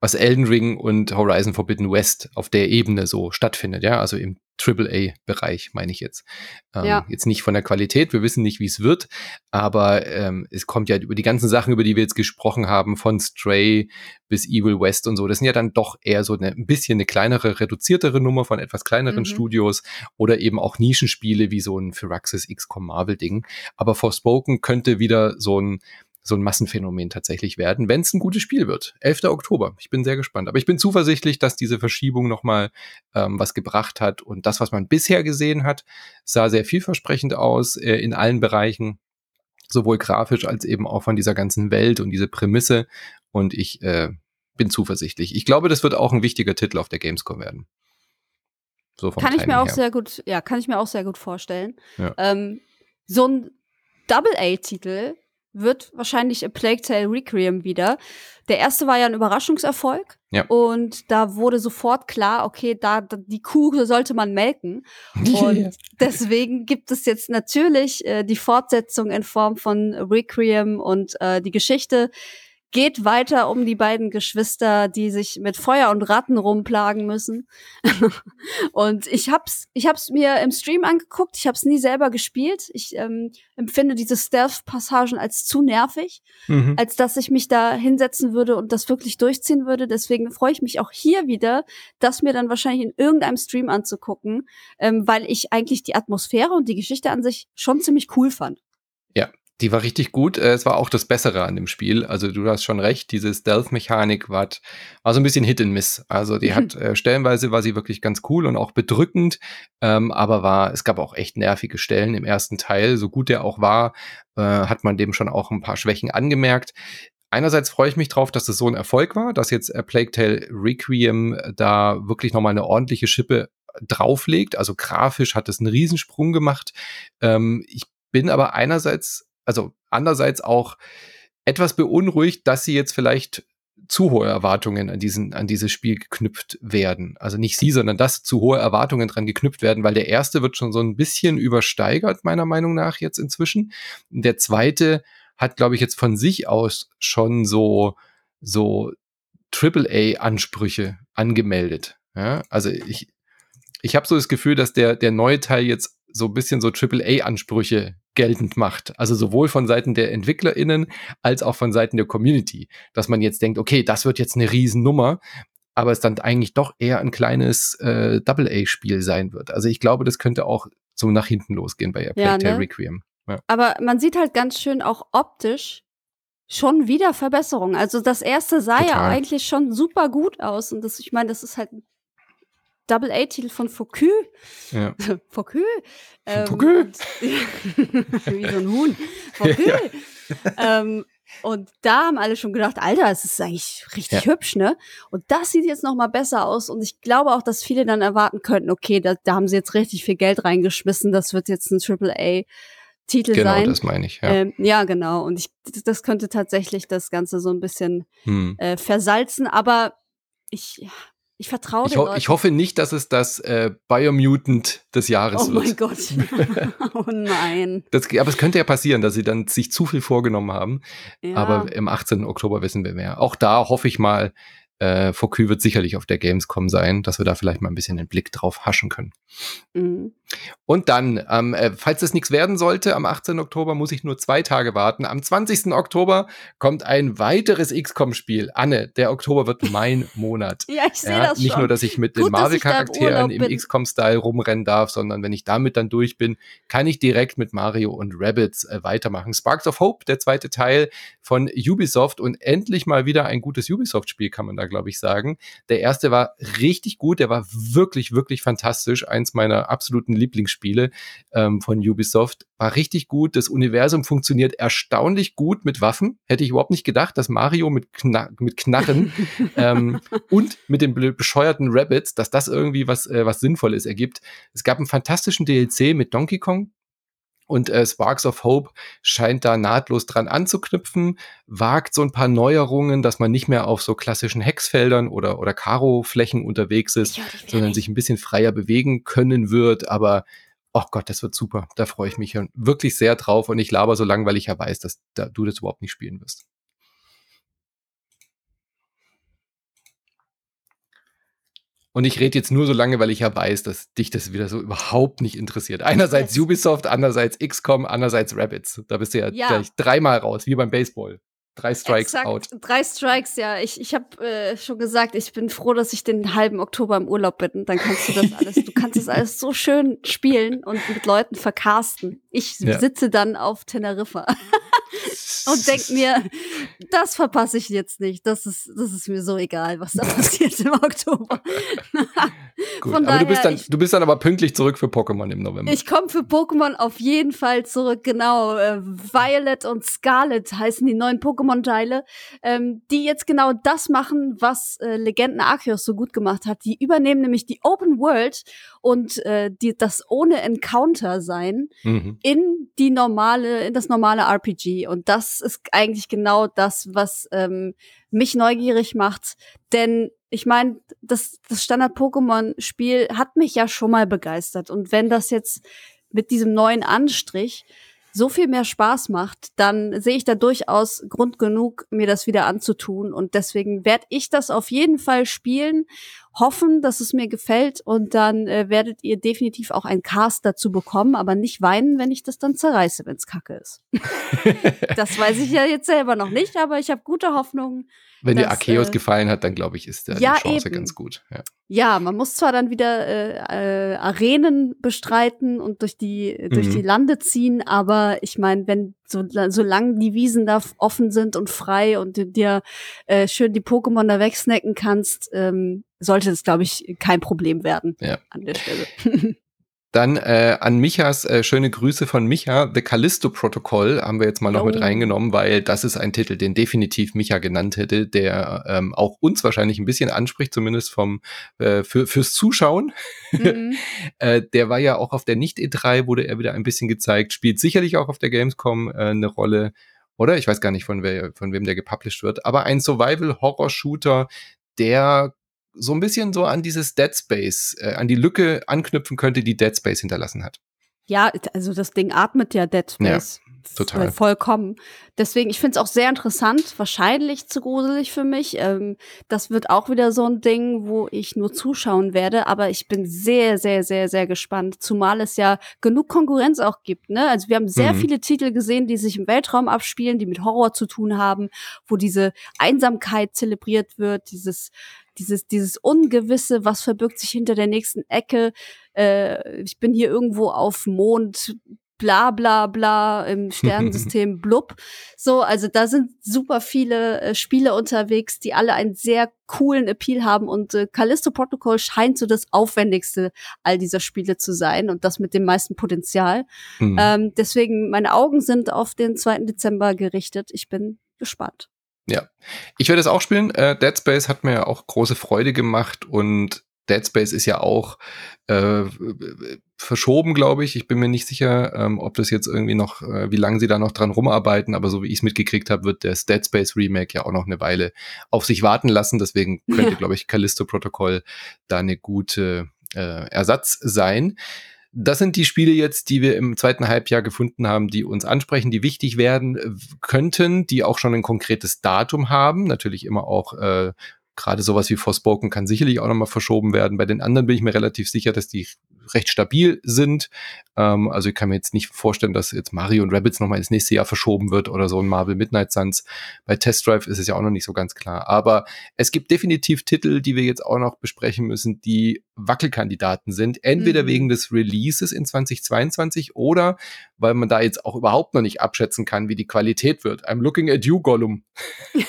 [SPEAKER 1] was Elden Ring und Horizon Forbidden West auf der Ebene so stattfindet, ja, also eben AAA-Bereich, meine ich jetzt. Ähm,
[SPEAKER 2] Ja.
[SPEAKER 1] Jetzt nicht von der Qualität, wir wissen nicht, wie es wird, aber ähm, es kommt ja über die ganzen Sachen, über die wir jetzt gesprochen haben, von Stray bis Evil West und so, das sind ja dann doch eher so eine, ein bisschen eine kleinere, reduziertere Nummer von etwas kleineren
[SPEAKER 2] Mhm.
[SPEAKER 1] Studios oder eben auch Nischenspiele wie so ein Firaxis XCOM Marvel-Ding. Aber Forspoken könnte wieder so ein so ein Massenphänomen tatsächlich werden, wenn es ein gutes Spiel wird. 11. Oktober. Ich bin sehr gespannt. Aber ich bin zuversichtlich, dass diese Verschiebung nochmal ähm, was gebracht hat. Und das, was man bisher gesehen hat, sah sehr vielversprechend aus äh, in allen Bereichen, sowohl grafisch als eben auch von dieser ganzen Welt und diese Prämisse. Und ich äh, bin zuversichtlich. Ich glaube, das wird auch ein wichtiger Titel auf der Gamescom werden. So vom
[SPEAKER 2] Kann ich mir
[SPEAKER 1] Timing
[SPEAKER 2] auch
[SPEAKER 1] her.
[SPEAKER 2] sehr gut, ja, kann ich mir auch sehr gut vorstellen.
[SPEAKER 1] Ja.
[SPEAKER 2] Ähm, so ein Double-A-Titel wird wahrscheinlich A Plague Tale Requiem wieder. Der erste war ja ein Überraschungserfolg.
[SPEAKER 1] Ja.
[SPEAKER 2] Und da wurde sofort klar, okay, da, da die Kuh sollte man melken. Und deswegen gibt es jetzt natürlich äh, die Fortsetzung in Form von Requiem und äh, die Geschichte geht weiter um die beiden Geschwister, die sich mit Feuer und Ratten rumplagen müssen. und ich hab's, ich hab's mir im Stream angeguckt. Ich hab's nie selber gespielt. Ich ähm, empfinde diese Stealth-Passagen als zu nervig,
[SPEAKER 1] Mhm.
[SPEAKER 2] als dass ich mich da hinsetzen würde und das wirklich durchziehen würde. Deswegen freue ich mich auch hier wieder, das mir dann wahrscheinlich in irgendeinem Stream anzugucken, ähm, weil ich eigentlich die Atmosphäre und die Geschichte an sich schon ziemlich cool fand.
[SPEAKER 1] Die war richtig gut. Äh, Es war auch das Bessere an dem Spiel. Also du hast schon recht, diese Stealth-Mechanik war, war so ein bisschen Hit and Miss. Also die hat äh, stellenweise war sie wirklich ganz cool und auch bedrückend, ähm, aber war es gab auch echt nervige Stellen im ersten Teil. So gut der auch war, äh, hat man dem schon auch ein paar Schwächen angemerkt. Einerseits freue ich mich drauf, dass das so ein Erfolg war, dass jetzt äh, Plague Tale Requiem da wirklich noch mal eine ordentliche Schippe drauflegt. Also grafisch hat es einen Riesensprung gemacht. Ähm, ich bin aber einerseits also andererseits auch etwas beunruhigt, dass sie jetzt vielleicht zu hohe Erwartungen an diesen an dieses Spiel geknüpft werden. Also nicht sie, sondern dass zu hohe Erwartungen dran geknüpft werden, weil der erste wird schon so ein bisschen übersteigert meiner Meinung nach jetzt inzwischen. Der zweite hat, glaube ich, jetzt von sich aus schon so so AAA Ansprüche angemeldet. Ja, also ich ich habe so das Gefühl, dass der der neue Teil jetzt so ein bisschen so AAA Ansprüche geltend macht. Also sowohl von Seiten der EntwicklerInnen als auch von Seiten der Community. Dass man jetzt denkt, okay, das wird jetzt eine Riesennummer, aber es dann eigentlich doch eher ein kleines äh, Double-A-Spiel sein wird. Also ich glaube, das könnte auch so nach hinten losgehen bei
[SPEAKER 2] Ja, ne?
[SPEAKER 1] Requiem. Ja.
[SPEAKER 2] Aber man sieht halt ganz schön auch optisch schon wieder Verbesserungen. Also das erste sah ja
[SPEAKER 1] Total.
[SPEAKER 2] eigentlich schon super gut aus. Und das, ich meine, das ist halt ein Double-A-Titel von Focus.
[SPEAKER 1] Ja.
[SPEAKER 2] Focus. Ähm, und- Wie so ein Huhn. Focus. ähm, und da haben alle schon gedacht, Alter, es ist eigentlich richtig hübsch, ne? Und das sieht jetzt noch mal besser aus. Und ich glaube auch, dass viele dann erwarten könnten, okay, da, da haben sie jetzt richtig viel Geld reingeschmissen. Das wird jetzt ein Triple-A-Titel
[SPEAKER 1] Genau,
[SPEAKER 2] sein.
[SPEAKER 1] das meine ich. Ja.
[SPEAKER 2] Ähm, ja, genau. Und ich, das könnte tatsächlich das Ganze so ein bisschen
[SPEAKER 1] Hm.
[SPEAKER 2] äh, versalzen. Aber ich, ja, ich vertraue
[SPEAKER 1] Ich, ho
[SPEAKER 2] Leuten.
[SPEAKER 1] ich hoffe nicht, dass es das äh, Biomutant des Jahres
[SPEAKER 2] oh
[SPEAKER 1] wird.
[SPEAKER 2] mein Gott. oh nein.
[SPEAKER 1] Das, aber es könnte ja passieren, dass sie dann sich zu viel vorgenommen haben.
[SPEAKER 2] Ja.
[SPEAKER 1] Aber im 18. Oktober wissen wir mehr. Auch da hoffe ich mal, äh, Focus wird sicherlich auf der Gamescom sein, dass wir da vielleicht mal ein bisschen den Blick drauf haschen können.
[SPEAKER 2] Mhm.
[SPEAKER 1] Und dann, ähm, äh, falls es nichts werden sollte, am 18. Oktober muss ich nur zwei Tage warten. Am 20. Oktober kommt ein weiteres XCOM-Spiel. Anne, der Oktober wird mein Monat.
[SPEAKER 2] Ja, ich sehe
[SPEAKER 1] Ja,
[SPEAKER 2] das
[SPEAKER 1] nicht
[SPEAKER 2] schon.
[SPEAKER 1] nur, dass ich mit den
[SPEAKER 2] Gut, im
[SPEAKER 1] Marvel-Charakteren im
[SPEAKER 2] bin.
[SPEAKER 1] XCOM-Style rumrennen darf, sondern wenn ich damit dann durch bin, kann ich direkt mit Mario und Rabbids äh, weitermachen. Sparks of Hope, der zweite Teil von Ubisoft und endlich mal wieder ein gutes Ubisoft-Spiel, kann man da, glaube ich, sagen. Der erste war richtig gut, der war wirklich, wirklich fantastisch. Eins meiner absoluten Lieblingsspiele ähm, von Ubisoft. War richtig gut. Das Universum funktioniert erstaunlich gut mit Waffen. Hätte ich überhaupt nicht gedacht, dass Mario mit, Kna mit Knarren ähm, und mit den bescheuerten Rabbits, dass das irgendwie was, äh, was Sinnvolles ergibt. Es gab einen fantastischen DLC mit Donkey Kong. Und äh, Sparks of Hope scheint da nahtlos dran anzuknüpfen, wagt so ein paar Neuerungen, dass man nicht mehr auf so klassischen Hexfeldern oder, oder Karo-Flächen unterwegs ist, sondern sich ein bisschen freier bewegen können wird. Aber, oh Gott, das wird super. Da freue ich mich wirklich sehr drauf. Und ich laber so lang, weil ich ja weiß, dass da, du das überhaupt nicht spielen wirst. Und ich rede jetzt nur so lange, weil ich ja weiß, dass dich das wieder so überhaupt nicht interessiert. Einerseits. Ubisoft, andererseits XCOM, andererseits Rabbits. Da bist du ja, ja. gleich dreimal raus, wie beim Baseball. Drei Strikes Exakt, out.
[SPEAKER 2] Drei Strikes, ja. Ich, ich habe äh, schon gesagt, ich bin froh, dass ich den halben Oktober im Urlaub bin. Dann kannst du das alles, du kannst das alles so schön spielen und mit Leuten vercasten. Ich ja. sitze dann auf Teneriffa. Und denk mir, das verpasse ich jetzt nicht. Das ist, das ist mir so egal, was da passiert im Oktober.
[SPEAKER 1] Gut, aber daher, du, bist dann, ich, du bist dann aber pünktlich zurück für Pokémon im November.
[SPEAKER 2] Ich komme für Pokémon auf jeden Fall zurück, genau. Äh, Violet und Scarlet heißen die neuen Pokémon-Teile, ähm, die jetzt genau das machen, was äh, Legenden Arceus so gut gemacht hat. Die übernehmen nämlich die Open World und äh, die, das ohne Encounter sein mhm. in die normale, in das normale RPG. Und das ist eigentlich genau das, was ähm, mich neugierig macht. Denn ich meine, das, das Standard-Pokémon-Spiel hat mich ja schon mal begeistert. Und wenn das jetzt mit diesem neuen Anstrich so viel mehr Spaß macht, dann sehe ich da durchaus Grund genug, mir das wieder anzutun. Und deswegen werde ich das auf jeden Fall spielen, hoffen, dass es mir gefällt und dann äh, werdet ihr definitiv auch ein Cast dazu bekommen, aber nicht weinen, wenn ich das dann zerreiße, wenn es kacke ist. das weiß ich ja jetzt selber noch nicht, aber ich habe gute Hoffnung,
[SPEAKER 1] wenn dass, dir Arceus äh, gefallen hat, dann glaube ich, ist da ja, die Chance eben. ganz gut. Ja.
[SPEAKER 2] ja. man muss zwar dann wieder äh, äh, Arenen bestreiten und durch die, mhm. durch die Lande ziehen, aber ich meine, wenn so, solange die Wiesen da offen sind und frei und du dir äh, schön die Pokémon da wegsnacken kannst, ähm, sollte das, glaube ich, kein Problem werden ja. an der Stelle.
[SPEAKER 1] Dann äh, an Michas äh, schöne Grüße von Micha. The Callisto Protocol haben wir jetzt mal noch oh. mit reingenommen, weil das ist ein Titel, den definitiv Micha genannt hätte, der ähm, auch uns wahrscheinlich ein bisschen anspricht, zumindest vom äh, für, fürs Zuschauen. Mhm. äh, der war ja auch auf der Nicht-E3, wurde er wieder ein bisschen gezeigt, spielt sicherlich auch auf der Gamescom äh, eine Rolle. Oder ich weiß gar nicht, von, wer, von wem der gepublished wird, aber ein Survival-Horror-Shooter, der so ein bisschen so an dieses Dead Space, äh, an die Lücke anknüpfen könnte, die Dead Space hinterlassen hat.
[SPEAKER 2] Ja, also das Ding atmet ja Dead Space. Ja. Total. Vollkommen. Deswegen, ich finde es auch sehr interessant, wahrscheinlich zu gruselig für mich. Ähm, das wird auch wieder so ein Ding, wo ich nur zuschauen werde, aber ich bin sehr, sehr, sehr, sehr gespannt, zumal es ja genug Konkurrenz auch gibt. Ne? Also wir haben sehr mhm. viele Titel gesehen, die sich im Weltraum abspielen, die mit Horror zu tun haben, wo diese Einsamkeit zelebriert wird, dieses dieses, dieses Ungewisse, was verbirgt sich hinter der nächsten Ecke. Äh, ich bin hier irgendwo auf Mond, bla bla bla im Sternensystem blub. So, also da sind super viele äh, Spiele unterwegs, die alle einen sehr coolen Appeal haben und äh, Callisto Protocol scheint so das aufwendigste all dieser Spiele zu sein und das mit dem meisten Potenzial. Mhm. Ähm, deswegen, meine Augen sind auf den 2. Dezember gerichtet. Ich bin gespannt.
[SPEAKER 1] Ja, ich werde es auch spielen. Äh, Dead Space hat mir ja auch große Freude gemacht und Dead Space ist ja auch äh, verschoben, glaube ich. Ich bin mir nicht sicher, ähm, ob das jetzt irgendwie noch, äh, wie lange sie da noch dran rumarbeiten, aber so wie ich es mitgekriegt habe, wird das Dead Space Remake ja auch noch eine Weile auf sich warten lassen. Deswegen könnte, ja. glaube ich, Callisto Protocol da eine gute äh, Ersatz sein. Das sind die Spiele jetzt, die wir im zweiten Halbjahr gefunden haben, die uns ansprechen, die wichtig werden äh, könnten, die auch schon ein konkretes Datum haben. Natürlich immer auch äh, gerade sowas wie Forspoken kann sicherlich auch nochmal verschoben werden. Bei den anderen bin ich mir relativ sicher, dass die recht stabil sind. Ähm, also ich kann mir jetzt nicht vorstellen, dass jetzt Mario und Rabbits nochmal ins nächste Jahr verschoben wird oder so ein Marvel Midnight Suns. Bei Test Drive ist es ja auch noch nicht so ganz klar. Aber es gibt definitiv Titel, die wir jetzt auch noch besprechen müssen, die Wackelkandidaten sind. Entweder mhm. wegen des Releases in 2022 oder weil man da jetzt auch überhaupt noch nicht abschätzen kann, wie die Qualität wird. I'm looking at you, Gollum.
[SPEAKER 2] ja,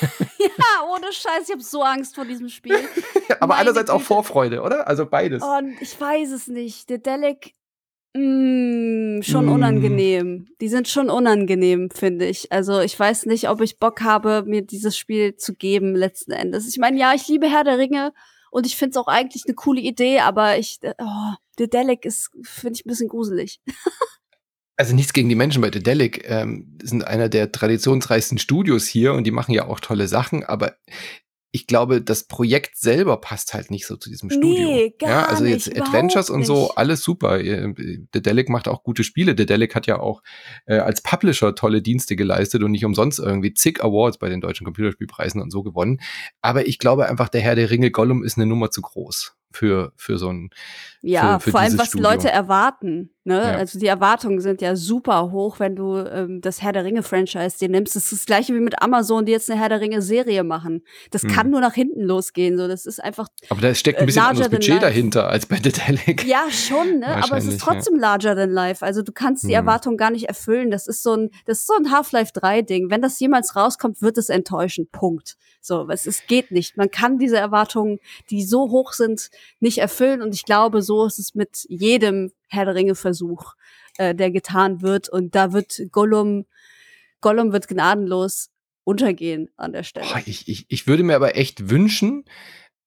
[SPEAKER 2] ohne Scheiß, ich habe so Angst vor diesem Spiel.
[SPEAKER 1] Aber Meine einerseits auch Vorfreude, oder? Also beides.
[SPEAKER 2] Und ich weiß es nicht. Der Delic Mm, schon mm. unangenehm. Die sind schon unangenehm, finde ich. Also ich weiß nicht, ob ich Bock habe, mir dieses Spiel zu geben letzten Endes. Ich meine, ja, ich liebe Herr der Ringe und ich finde es auch eigentlich eine coole Idee, aber ich, oh, Dedelic ist, finde ich, ein bisschen gruselig.
[SPEAKER 1] also nichts gegen die Menschen bei Dedelic, ähm, sind einer der traditionsreichsten Studios hier und die machen ja auch tolle Sachen, aber ich glaube, das Projekt selber passt halt nicht so zu diesem Studio. Nee, gar ja, also jetzt nicht, Adventures und so, alles super. Dedelic macht auch gute Spiele. Dedelic hat ja auch äh, als Publisher tolle Dienste geleistet und nicht umsonst irgendwie zig Awards bei den deutschen Computerspielpreisen und so gewonnen. Aber ich glaube einfach, der Herr der Ringe Gollum ist eine Nummer zu groß für, für so ein.
[SPEAKER 2] Ja,
[SPEAKER 1] für, für
[SPEAKER 2] vor allem, was
[SPEAKER 1] Studio.
[SPEAKER 2] Leute erwarten. Ne?
[SPEAKER 1] Ja.
[SPEAKER 2] Also die Erwartungen sind ja super hoch, wenn du ähm, das Herr der Ringe-Franchise dir nimmst. Das ist das gleiche wie mit Amazon, die jetzt eine Herr der Ringe-Serie machen. Das
[SPEAKER 1] Mhm.
[SPEAKER 2] kann nur nach hinten losgehen. So, das ist einfach
[SPEAKER 1] Aber da steckt
[SPEAKER 2] Äh,
[SPEAKER 1] ein bisschen
[SPEAKER 2] larger
[SPEAKER 1] anderes Budget
[SPEAKER 2] life.
[SPEAKER 1] dahinter als bei Dedelic.
[SPEAKER 2] Ja, schon, ne? Aber es ist trotzdem larger than life. Also du kannst die
[SPEAKER 1] Hm.
[SPEAKER 2] Erwartungen gar nicht erfüllen. Das ist so ein, das ist so ein Half-Life 3-Ding. Wenn das jemals rauskommt, wird es enttäuschen. Punkt. So, es, es geht nicht. Man kann diese Erwartungen, die so hoch sind, nicht erfüllen. Und ich glaube, so ist es mit jedem Herr der Ringe-Versuch, äh, der getan wird. Und da wird Gollum, Gollum wird gnadenlos untergehen an der Stelle.
[SPEAKER 1] Boah, ich, ich, ich würde mir aber echt wünschen,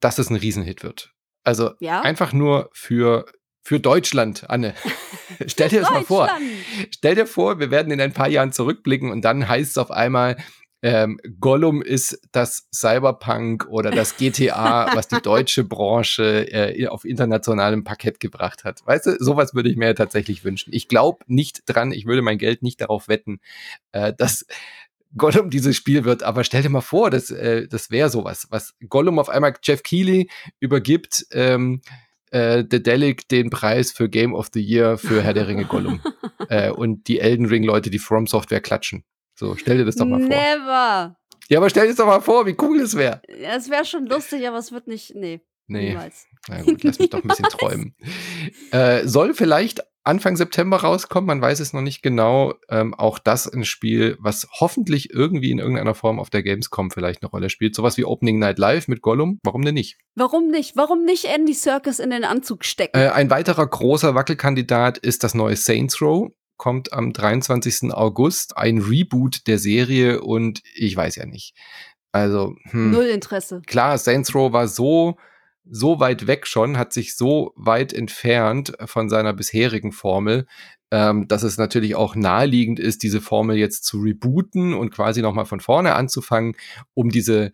[SPEAKER 1] dass es ein Riesenhit wird. Also
[SPEAKER 2] Ja?
[SPEAKER 1] einfach nur für, für Deutschland, Anne. Stell dir das mal vor. Stell dir vor, wir werden in ein paar Jahren zurückblicken und dann heißt es auf einmal, ähm, Gollum ist das Cyberpunk oder das GTA, was die deutsche Branche äh, auf internationalem Parkett gebracht hat. Weißt du, sowas würde ich mir tatsächlich wünschen. Ich glaube nicht dran, ich würde mein Geld nicht darauf wetten, äh, dass Gollum dieses Spiel wird. Aber stell dir mal vor, das, äh, das wäre sowas, was Gollum auf einmal Jeff Keighley übergibt. Ähm, äh, Dedelic den Preis für Game of the Year für Herr der Ringe Gollum. äh, und die Elden Ring Leute, die From Software klatschen. So, stell dir das doch mal vor.
[SPEAKER 2] Never!
[SPEAKER 1] Ja, aber stell dir das doch mal vor, wie cool das wäre.
[SPEAKER 2] Ja, Es wäre schon lustig, aber es wird nicht. Nee,
[SPEAKER 1] Nee,
[SPEAKER 2] niemals.
[SPEAKER 1] na gut, lass mich doch ein bisschen träumen. Äh, soll vielleicht Anfang September rauskommen, man weiß es noch nicht genau. Ähm, auch das ein Spiel, was hoffentlich irgendwie in irgendeiner Form auf der Gamescom vielleicht eine Rolle spielt. Sowas wie Opening Night Live mit Gollum, warum denn nicht?
[SPEAKER 2] Warum nicht? Warum nicht Andy Circus in den Anzug stecken?
[SPEAKER 1] Äh, ein weiterer großer Wackelkandidat ist das neue Saints Row. Kommt am 23. August. Ein Reboot der Serie und ich weiß ja nicht. Also, hm.
[SPEAKER 2] Null Interesse.
[SPEAKER 1] klar, Saints Row war so, so weit weg schon, hat sich so weit entfernt von seiner bisherigen Formel, ähm, dass es natürlich auch naheliegend ist, diese Formel jetzt zu rebooten und quasi nochmal von vorne anzufangen, um diese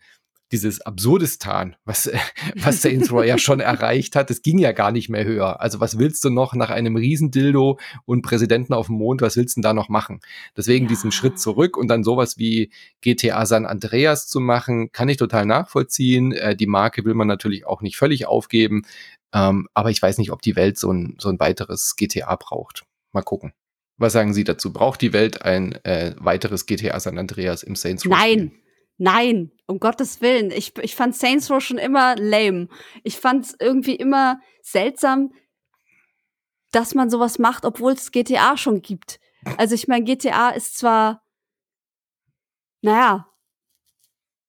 [SPEAKER 1] dieses Absurdistan, was, äh, was Saints Row ja schon erreicht hat, das ging ja gar nicht mehr höher. Also was willst du noch nach einem Riesendildo und Präsidenten auf dem Mond, was willst du denn da noch machen? Deswegen
[SPEAKER 2] Ja.
[SPEAKER 1] diesen Schritt zurück und dann sowas wie GTA San Andreas zu machen, kann ich total nachvollziehen. Äh, die Marke will man natürlich auch nicht völlig aufgeben, ähm, aber ich weiß nicht, ob die Welt so ein, so ein weiteres GTA braucht. Mal gucken. Was sagen Sie dazu? Braucht die Welt ein äh, weiteres GTA San Andreas im Saints Row?
[SPEAKER 2] Nein. Nein, um Gottes Willen. Ich, ich fand Saints Row schon immer lame. Ich fand es irgendwie immer seltsam, dass man sowas macht, obwohl es GTA schon gibt. Also ich meine, GTA ist zwar, naja,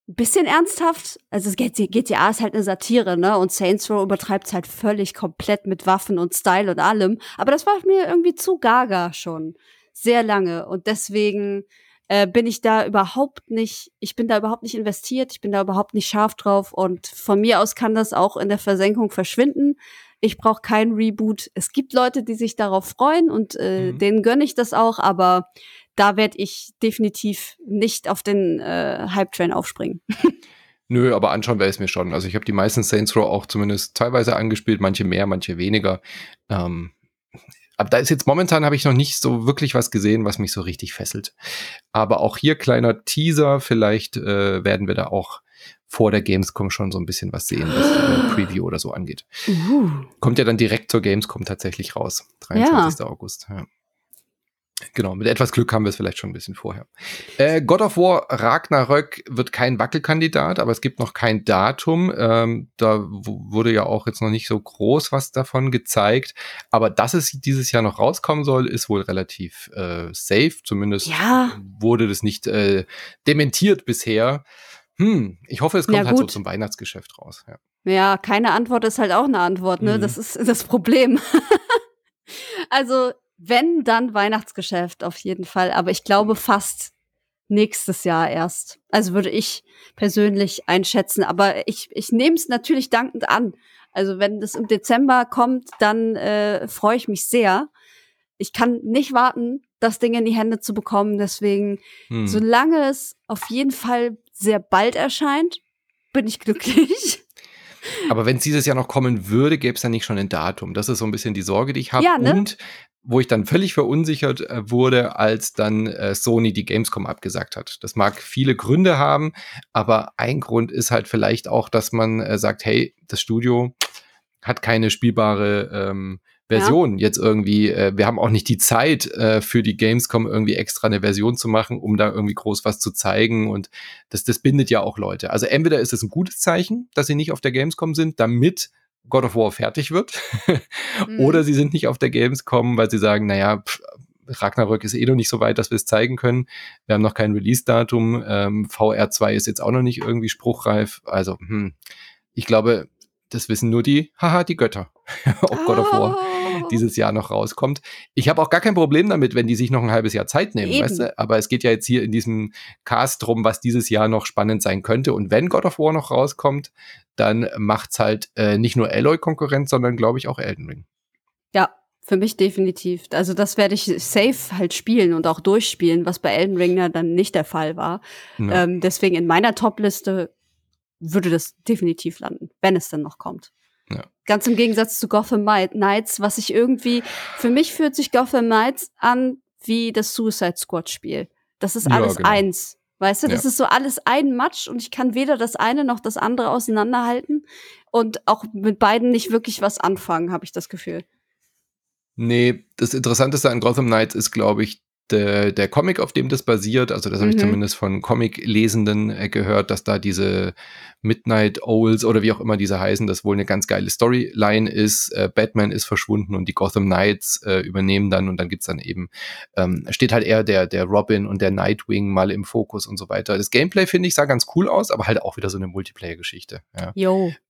[SPEAKER 2] ein bisschen ernsthaft. Also GTA ist halt eine Satire, ne? Und Saints Row übertreibt es halt völlig komplett mit Waffen und Style und allem. Aber das war mir irgendwie zu gaga schon. Sehr lange. Und deswegen äh, bin ich da überhaupt nicht, ich bin da überhaupt nicht investiert, ich bin da überhaupt nicht scharf drauf und von mir aus kann das auch in der Versenkung verschwinden. Ich brauche keinen Reboot. Es gibt Leute, die sich darauf freuen und äh,
[SPEAKER 1] Mhm.
[SPEAKER 2] denen gönne ich das auch, aber da werde ich definitiv nicht auf den äh, Hype-Train aufspringen.
[SPEAKER 1] Nö, aber anschauen wäre es mir schon. Also ich habe die meisten Saints Row auch zumindest teilweise angespielt, manche mehr, manche weniger. Ähm, aber da ist jetzt momentan habe ich noch nicht so wirklich was gesehen, was mich so richtig fesselt. Aber auch hier kleiner Teaser, vielleicht äh, werden wir da auch vor der Gamescom schon so ein bisschen was sehen, was äh, Preview oder so angeht.
[SPEAKER 2] Uh.
[SPEAKER 1] Kommt ja dann direkt zur Gamescom tatsächlich raus. 23. August. Ja. Genau, mit etwas Glück haben wir es vielleicht schon ein bisschen vorher. Äh, God of War Ragnarök wird kein Wackelkandidat, aber es gibt noch kein Datum. Ähm, da wurde ja auch jetzt noch nicht so groß was davon gezeigt. Aber dass es dieses Jahr noch rauskommen soll, ist wohl relativ äh, safe. Zumindest
[SPEAKER 2] Ja.
[SPEAKER 1] wurde das nicht äh, dementiert bisher. Hm, ich hoffe, es kommt
[SPEAKER 2] Ja,
[SPEAKER 1] halt so zum Weihnachtsgeschäft raus. Ja.
[SPEAKER 2] Ja, keine Antwort ist halt auch eine Antwort, ne?
[SPEAKER 1] Mhm.
[SPEAKER 2] Das ist das Problem. also, wenn, dann Weihnachtsgeschäft auf jeden Fall. Aber ich glaube fast nächstes Jahr erst. Also würde ich persönlich einschätzen. Aber ich, ich nehme es natürlich dankend an. Also wenn das im Dezember kommt, dann äh, freue ich mich sehr. Ich kann nicht warten, das Ding in die Hände zu bekommen. Deswegen,
[SPEAKER 1] Hm.
[SPEAKER 2] solange es auf jeden Fall sehr bald erscheint, bin ich glücklich.
[SPEAKER 1] Aber wenn es dieses Jahr noch kommen würde, gäbe es ja nicht schon ein Datum. Das ist so ein bisschen die Sorge, die ich habe.
[SPEAKER 2] Ja, ne?
[SPEAKER 1] Und wo ich dann völlig verunsichert äh, wurde, als dann äh, Sony die Gamescom abgesagt hat. Das mag viele Gründe haben, aber ein Grund ist halt vielleicht auch, dass man äh, sagt, hey, das Studio hat keine spielbare ähm, Version ja. jetzt irgendwie. Äh, wir haben auch nicht die Zeit äh, für die Gamescom irgendwie extra eine Version zu machen, um da irgendwie groß was zu zeigen. Und das, das bindet ja auch Leute. Also entweder ist es ein gutes Zeichen, dass sie nicht auf der Gamescom sind, damit God of War fertig wird. mhm. Oder sie sind nicht auf der Gamescom, weil sie sagen, naja, pff, Ragnarök ist eh noch nicht so weit, dass wir es zeigen können. Wir haben noch kein Release-Datum. Ähm, VR2 ist jetzt auch noch nicht irgendwie spruchreif. Also, hm, ich glaube, das wissen nur die, haha, die Götter, ob God of War oh. Dieses Jahr noch rauskommt. Ich habe auch gar kein Problem damit, wenn die sich noch ein halbes Jahr Zeit nehmen, weißt du? Aber es geht ja jetzt hier in diesem Cast drum, was dieses Jahr noch spannend sein könnte. Und wenn God of War noch rauskommt, dann macht's halt äh, nicht nur Alloy Konkurrenz, sondern glaube ich auch Elden Ring.
[SPEAKER 2] Ja, für mich definitiv. Also das werde ich safe halt spielen und auch durchspielen, was bei Elden Ring ja dann nicht der Fall war. Ja. Ähm, deswegen in meiner Top-Liste würde das definitiv landen, wenn es dann noch kommt. Ja. Ganz im Gegensatz zu Gotham Knights, was ich irgendwie, für mich fühlt sich Gotham Knights an wie das Suicide Squad Spiel. Das ist alles ja, genau. eins. Weißt du, das ja. ist so alles ein Matsch und ich kann weder das eine noch das andere auseinanderhalten und auch mit beiden nicht wirklich was anfangen, habe ich das Gefühl.
[SPEAKER 1] Nee, das Interessanteste an Gotham Knights ist, glaube ich, der, der Comic, auf dem das basiert, also das mhm. habe ich zumindest von Comic-Lesenden äh, gehört, dass da diese Midnight Owls oder wie auch immer diese heißen, das wohl eine ganz geile Storyline ist. Äh, Batman ist verschwunden und die Gotham Knights äh, übernehmen dann und dann gibt's dann eben, ähm, steht halt eher der, der Robin und der Nightwing mal im Fokus und so weiter. Das Gameplay, finde ich, sah ganz cool aus, aber halt auch wieder so eine Multiplayer-Geschichte. Ja.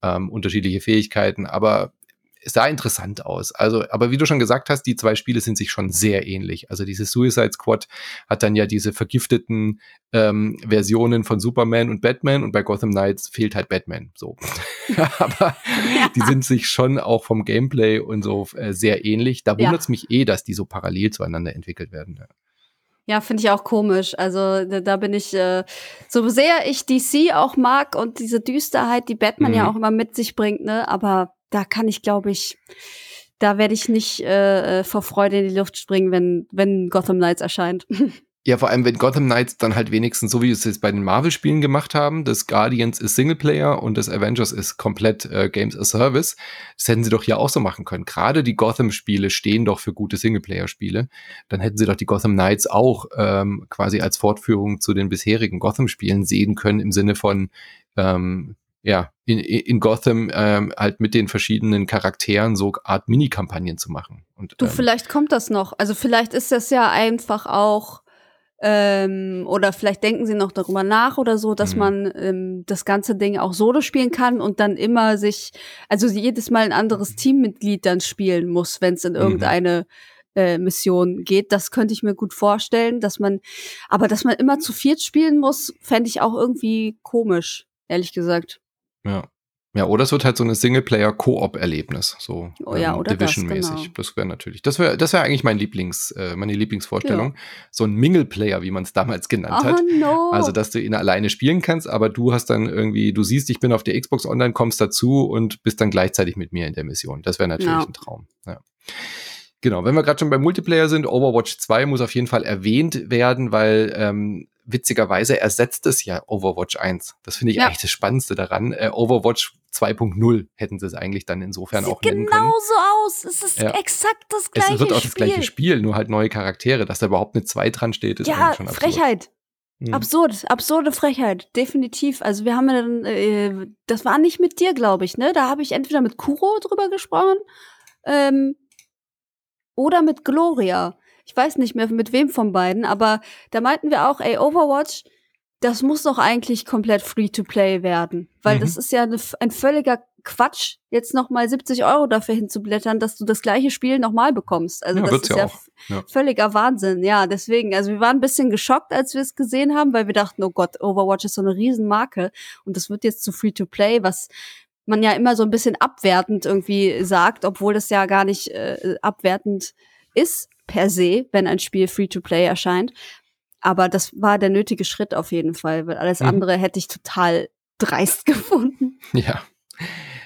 [SPEAKER 1] Ähm, unterschiedliche Fähigkeiten, aber es sah interessant aus. Also, aber wie du schon gesagt hast, die zwei Spiele sind sich schon sehr ähnlich. Also dieses Suicide Squad hat dann ja diese vergifteten ähm, Versionen von Superman und Batman und bei Gotham Knights fehlt halt Batman. So. aber ja. die sind sich schon auch vom Gameplay und so äh, sehr ähnlich. Da wundert es ja. mich eh, dass die so parallel zueinander entwickelt werden. Ja.
[SPEAKER 2] Ja, finde ich auch komisch. Also da, da bin ich, äh, so sehr ich DC auch mag und diese Düsterheit, die Batman mhm. ja auch immer mit sich bringt, ne, aber da kann ich, glaube ich, da werde ich nicht äh, vor Freude in die Luft springen, wenn, wenn Gotham Knights erscheint.
[SPEAKER 1] Ja, vor allem, wenn Gotham Knights dann halt wenigstens, so wie es jetzt bei den Marvel-Spielen gemacht haben, das Guardians ist Singleplayer und das Avengers ist komplett äh, Games as Service, das hätten sie doch hier auch so machen können. Gerade die Gotham-Spiele stehen doch für gute Singleplayer-Spiele. Dann hätten sie doch die Gotham Knights auch ähm, quasi als Fortführung zu den bisherigen Gotham-Spielen sehen können, im Sinne von, ähm, ja, in, in Gotham ähm, halt mit den verschiedenen Charakteren so Art Mini-Kampagnen zu machen.
[SPEAKER 2] Und, du, ähm, vielleicht kommt das noch. Also vielleicht ist das ja einfach auch ähm, oder vielleicht denken sie noch darüber nach oder so, dass mhm. man ähm, das ganze Ding auch solo spielen kann und dann immer sich, also jedes Mal ein anderes Teammitglied dann spielen muss, wenn es in mhm. irgendeine äh, Mission geht. Das könnte ich mir gut vorstellen, dass man, aber dass man immer zu viert spielen muss, fände ich auch irgendwie komisch, ehrlich gesagt.
[SPEAKER 1] Ja. Ja, oder es wird halt so eine Singleplayer-Koop-Erlebnis, so
[SPEAKER 2] oh, ja, ähm,
[SPEAKER 1] Division-mäßig.
[SPEAKER 2] Das, genau.
[SPEAKER 1] das wäre natürlich, das wäre, das wäre eigentlich mein Lieblings, äh, meine Lieblingsvorstellung. Ja. So ein Mingle-Player, wie man es damals genannt oh, hat.
[SPEAKER 2] No.
[SPEAKER 1] Also, dass du ihn alleine spielen kannst, aber du hast dann irgendwie, du siehst, ich bin auf der Xbox Online, kommst dazu und bist dann gleichzeitig mit mir in der Mission. Das wäre natürlich no. ein Traum. Ja. Genau, wenn wir gerade schon beim Multiplayer sind, Overwatch 2 muss auf jeden Fall erwähnt werden, weil ähm, witzigerweise ersetzt es ja Overwatch 1. Das finde ich ja. eigentlich das Spannendste daran. Äh, Overwatch 2.0 hätten sie es eigentlich dann insofern
[SPEAKER 2] Sieht
[SPEAKER 1] auch nennen können.
[SPEAKER 2] Sieht genauso aus. Es ist ja. exakt das gleiche Spiel.
[SPEAKER 1] Es wird auch das gleiche Spiel, nur halt neue Charaktere. Dass da überhaupt eine 2 dran steht, ist ja, schon absurd.
[SPEAKER 2] Frechheit. Hm. Absurd, absurde Frechheit, definitiv. Also wir haben ja dann, äh, das war nicht mit dir, glaube ich, ne? Da habe ich entweder mit Kuro drüber gesprochen ähm, oder mit Gloria ich weiß nicht mehr mit wem von beiden, aber da meinten wir auch, ey, Overwatch, das muss doch eigentlich komplett free to play werden, weil mhm. das ist ja ein völliger Quatsch, jetzt noch mal 70 Euro dafür hinzublättern, dass du das gleiche Spiel noch mal bekommst. Also ja, das ist ja, ja, völliger Wahnsinn. Ja, deswegen, also wir waren ein bisschen geschockt, als wir es gesehen haben, weil wir dachten, oh Gott, Overwatch ist so eine Riesenmarke und das wird jetzt zu free to play, was man ja immer so ein bisschen abwertend irgendwie sagt, obwohl das ja gar nicht äh, abwertend ist per se, wenn ein Spiel Free-to-Play erscheint. Aber das war der nötige Schritt auf jeden Fall, weil alles mhm. andere hätte ich total dreist gefunden.
[SPEAKER 1] Ja.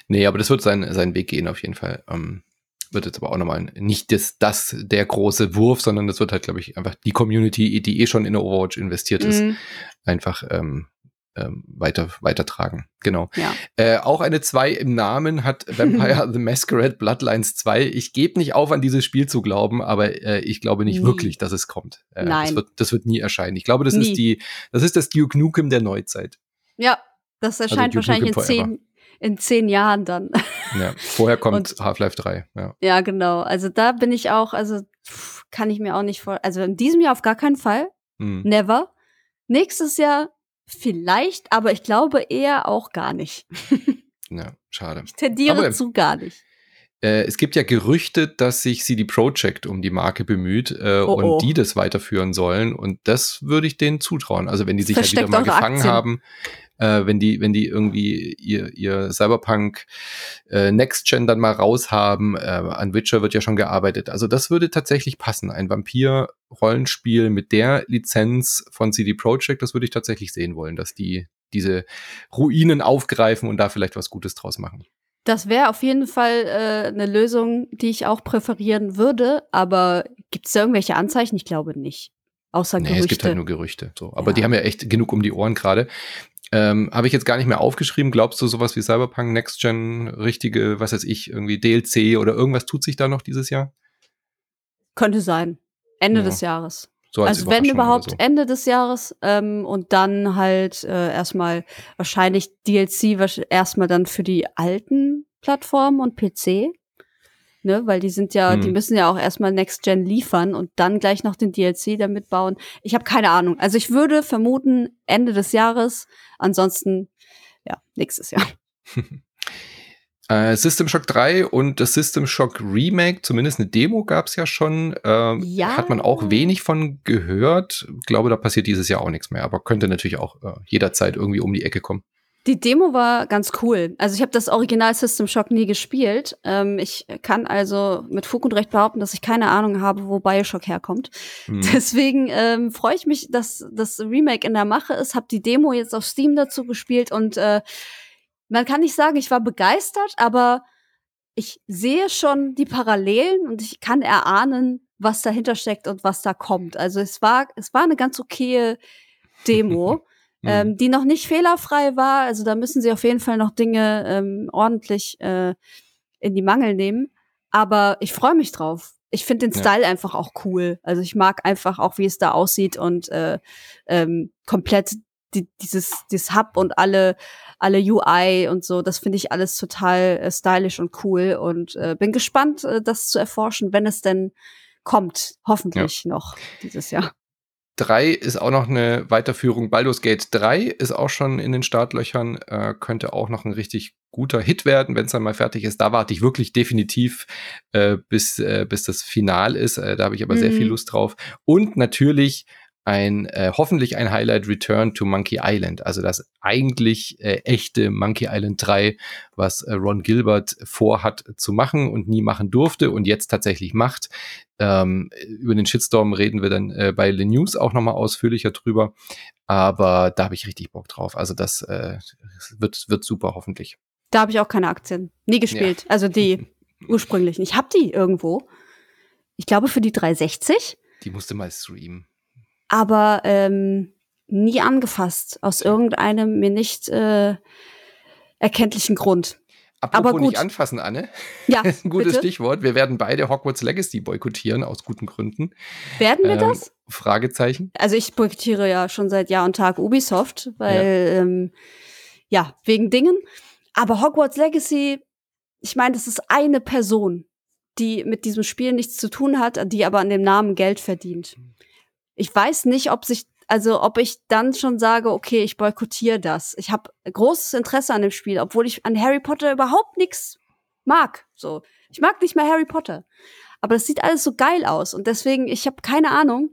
[SPEAKER 1] Nee, aber das wird sein, seinen Weg gehen auf jeden Fall. Ähm, wird jetzt aber auch nochmal nicht das, das der große Wurf, sondern das wird halt, glaube ich, einfach die Community, die eh schon in Overwatch investiert ist, mhm. einfach ähm, ähm, weiter, weitertragen. Genau.
[SPEAKER 2] Ja.
[SPEAKER 1] Äh, auch eine 2 im Namen hat Vampire the Masquerade Bloodlines 2. Ich gebe nicht auf, an dieses Spiel zu glauben, aber äh, ich glaube nicht
[SPEAKER 2] Nie.
[SPEAKER 1] wirklich, dass es kommt. Äh,
[SPEAKER 2] Nein.
[SPEAKER 1] Das wird, das wird nie erscheinen. Ich glaube, das
[SPEAKER 2] Nie.
[SPEAKER 1] ist die, das ist das Duke Nukem der Neuzeit.
[SPEAKER 2] Ja, das erscheint
[SPEAKER 1] Duke
[SPEAKER 2] wahrscheinlich in zehn, in zehn Jahren dann.
[SPEAKER 1] Ja. Vorher kommt Half-Life 3. Ja.
[SPEAKER 2] ja, genau. Also da bin ich auch, also kann ich mir auch nicht vor. Also in diesem Jahr auf gar keinen Fall.
[SPEAKER 1] Hm.
[SPEAKER 2] Never. Nächstes Jahr vielleicht, aber ich glaube eher auch gar nicht.
[SPEAKER 1] ja, schade.
[SPEAKER 2] Ich tendiere
[SPEAKER 1] Aber-
[SPEAKER 2] zu gar nicht.
[SPEAKER 1] Äh, es gibt ja Gerüchte, dass sich CD Projekt um die Marke bemüht äh,
[SPEAKER 2] Oh,
[SPEAKER 1] und
[SPEAKER 2] oh.
[SPEAKER 1] die das weiterführen sollen. Und das würde ich denen zutrauen. Also wenn die sich ja
[SPEAKER 2] Versteckt
[SPEAKER 1] wieder mal gefangen
[SPEAKER 2] Aktien.
[SPEAKER 1] haben, äh, wenn die, wenn die irgendwie ihr, ihr Cyberpunk äh, Next Gen dann mal raushaben, äh, an Witcher wird ja schon gearbeitet. Also das würde tatsächlich passen. Ein Vampir-Rollenspiel mit der Lizenz von CD Projekt, das würde ich tatsächlich sehen wollen, dass die diese Ruinen aufgreifen und da vielleicht was Gutes draus machen.
[SPEAKER 2] Das wäre auf jeden Fall äh, eine Lösung, die ich auch präferieren würde. Aber gibt es da irgendwelche Anzeichen? Ich glaube nicht. Außer
[SPEAKER 1] Nee,
[SPEAKER 2] Gerüchte.
[SPEAKER 1] es gibt halt nur Gerüchte. So. Aber
[SPEAKER 2] Ja.
[SPEAKER 1] die haben ja echt genug um die Ohren gerade. Ähm, Habe ich jetzt gar nicht mehr aufgeschrieben. Glaubst du, sowas wie Cyberpunk Next Gen, richtige, was weiß ich, irgendwie DLC oder irgendwas tut sich da noch dieses Jahr?
[SPEAKER 2] Könnte sein. Ende
[SPEAKER 1] Ja.
[SPEAKER 2] des Jahres.
[SPEAKER 1] So als
[SPEAKER 2] also wenn überhaupt
[SPEAKER 1] so.
[SPEAKER 2] Ende des Jahres ähm, und dann halt äh, erstmal wahrscheinlich DLC erstmal dann für die alten Plattformen und PC. Ne, weil die sind ja,
[SPEAKER 1] Hm.
[SPEAKER 2] die müssen ja auch erstmal Next Gen liefern und dann gleich noch den DLC damit bauen. Ich habe keine Ahnung. Also ich würde vermuten Ende des Jahres, ansonsten ja, nächstes Jahr.
[SPEAKER 1] Äh, System Shock 3 und das System Shock Remake, zumindest eine Demo gab es ja schon. Ähm,
[SPEAKER 2] Ja.
[SPEAKER 1] Hat man auch wenig von gehört. Ich glaube, da passiert dieses Jahr auch nichts mehr, aber könnte natürlich auch äh, jederzeit irgendwie um die Ecke kommen.
[SPEAKER 2] Die Demo war ganz cool. Also ich habe das Original System Shock nie gespielt. Ähm, ich kann also mit Fug und Recht behaupten, dass ich keine Ahnung habe, wo Bioshock herkommt.
[SPEAKER 1] Hm.
[SPEAKER 2] Deswegen ähm, freue ich mich, dass das Remake in der Mache ist. Habe die Demo jetzt auf Steam dazu gespielt und äh, man kann nicht sagen, ich war begeistert, aber ich sehe schon die Parallelen und ich kann erahnen, was dahinter steckt und was da kommt. Also es war es war eine ganz okaye Demo
[SPEAKER 1] Hm.
[SPEAKER 2] ähm, die noch nicht fehlerfrei war. Also da müssen sie auf jeden Fall noch Dinge ähm, ordentlich äh, in die Mangel nehmen. Aber ich freue mich drauf. Ich finde den
[SPEAKER 1] Ja.
[SPEAKER 2] Style einfach auch cool. Also ich mag einfach auch, wie es da aussieht und äh, ähm, komplett die, dieses, dieses Hub und alle, alle UI und so. Das finde ich alles total äh, stylisch und cool und äh, bin gespannt, äh, das zu erforschen, wenn es denn kommt. Hoffentlich noch dieses Jahr.
[SPEAKER 1] 3 ist auch noch eine Weiterführung. Baldur's Gate 3 ist auch schon in den Startlöchern, äh, könnte auch noch ein richtig guter Hit werden, wenn es dann mal fertig ist. Da warte ich wirklich definitiv, äh, bis, äh, bis das Final ist. Äh, da habe ich aber sehr
[SPEAKER 2] Mhm.
[SPEAKER 1] viel Lust drauf. Und natürlich ein, äh, hoffentlich ein Highlight Return to Monkey Island. Also das eigentlich äh, echte Monkey Island 3, was äh, Ron Gilbert vorhat zu machen und nie machen durfte und jetzt tatsächlich macht. Ähm, über den Shitstorm reden wir dann äh, bei The News auch nochmal ausführlicher drüber. Aber da habe ich richtig Bock drauf. Also das äh, wird, wird super, hoffentlich.
[SPEAKER 2] Da habe ich auch keine Aktien. Nie gespielt. Also die ursprünglichen. Ich habe die irgendwo. Ich glaube für die 360,
[SPEAKER 1] Die musste mal streamen.
[SPEAKER 2] Aber ähm, nie angefasst. Aus irgendeinem mir nicht äh, erkenntlichen Grund.
[SPEAKER 1] Apropos
[SPEAKER 2] Aber gut.
[SPEAKER 1] nicht anfassen, Anne.
[SPEAKER 2] Ja,
[SPEAKER 1] Das ist ein gutes
[SPEAKER 2] bitte?
[SPEAKER 1] Stichwort. Wir werden beide Hogwarts Legacy boykottieren, aus guten Gründen.
[SPEAKER 2] Werden wir
[SPEAKER 1] Ähm,
[SPEAKER 2] das?
[SPEAKER 1] Fragezeichen.
[SPEAKER 2] Also ich boykottiere ja schon seit Jahr und Tag Ubisoft, weil ja, ähm, ja wegen Dingen. Aber Hogwarts Legacy, ich meine, das ist eine Person, die mit diesem Spiel nichts zu tun hat, die aber an dem Namen Geld verdient. Ich weiß nicht, ob sich, also ob ich dann schon sage, okay, ich boykottiere das. Ich habe großes Interesse an dem Spiel, obwohl ich an Harry Potter überhaupt nichts mag. So, ich mag nicht mehr Harry Potter. Aber das sieht alles so geil aus und deswegen, ich habe keine Ahnung,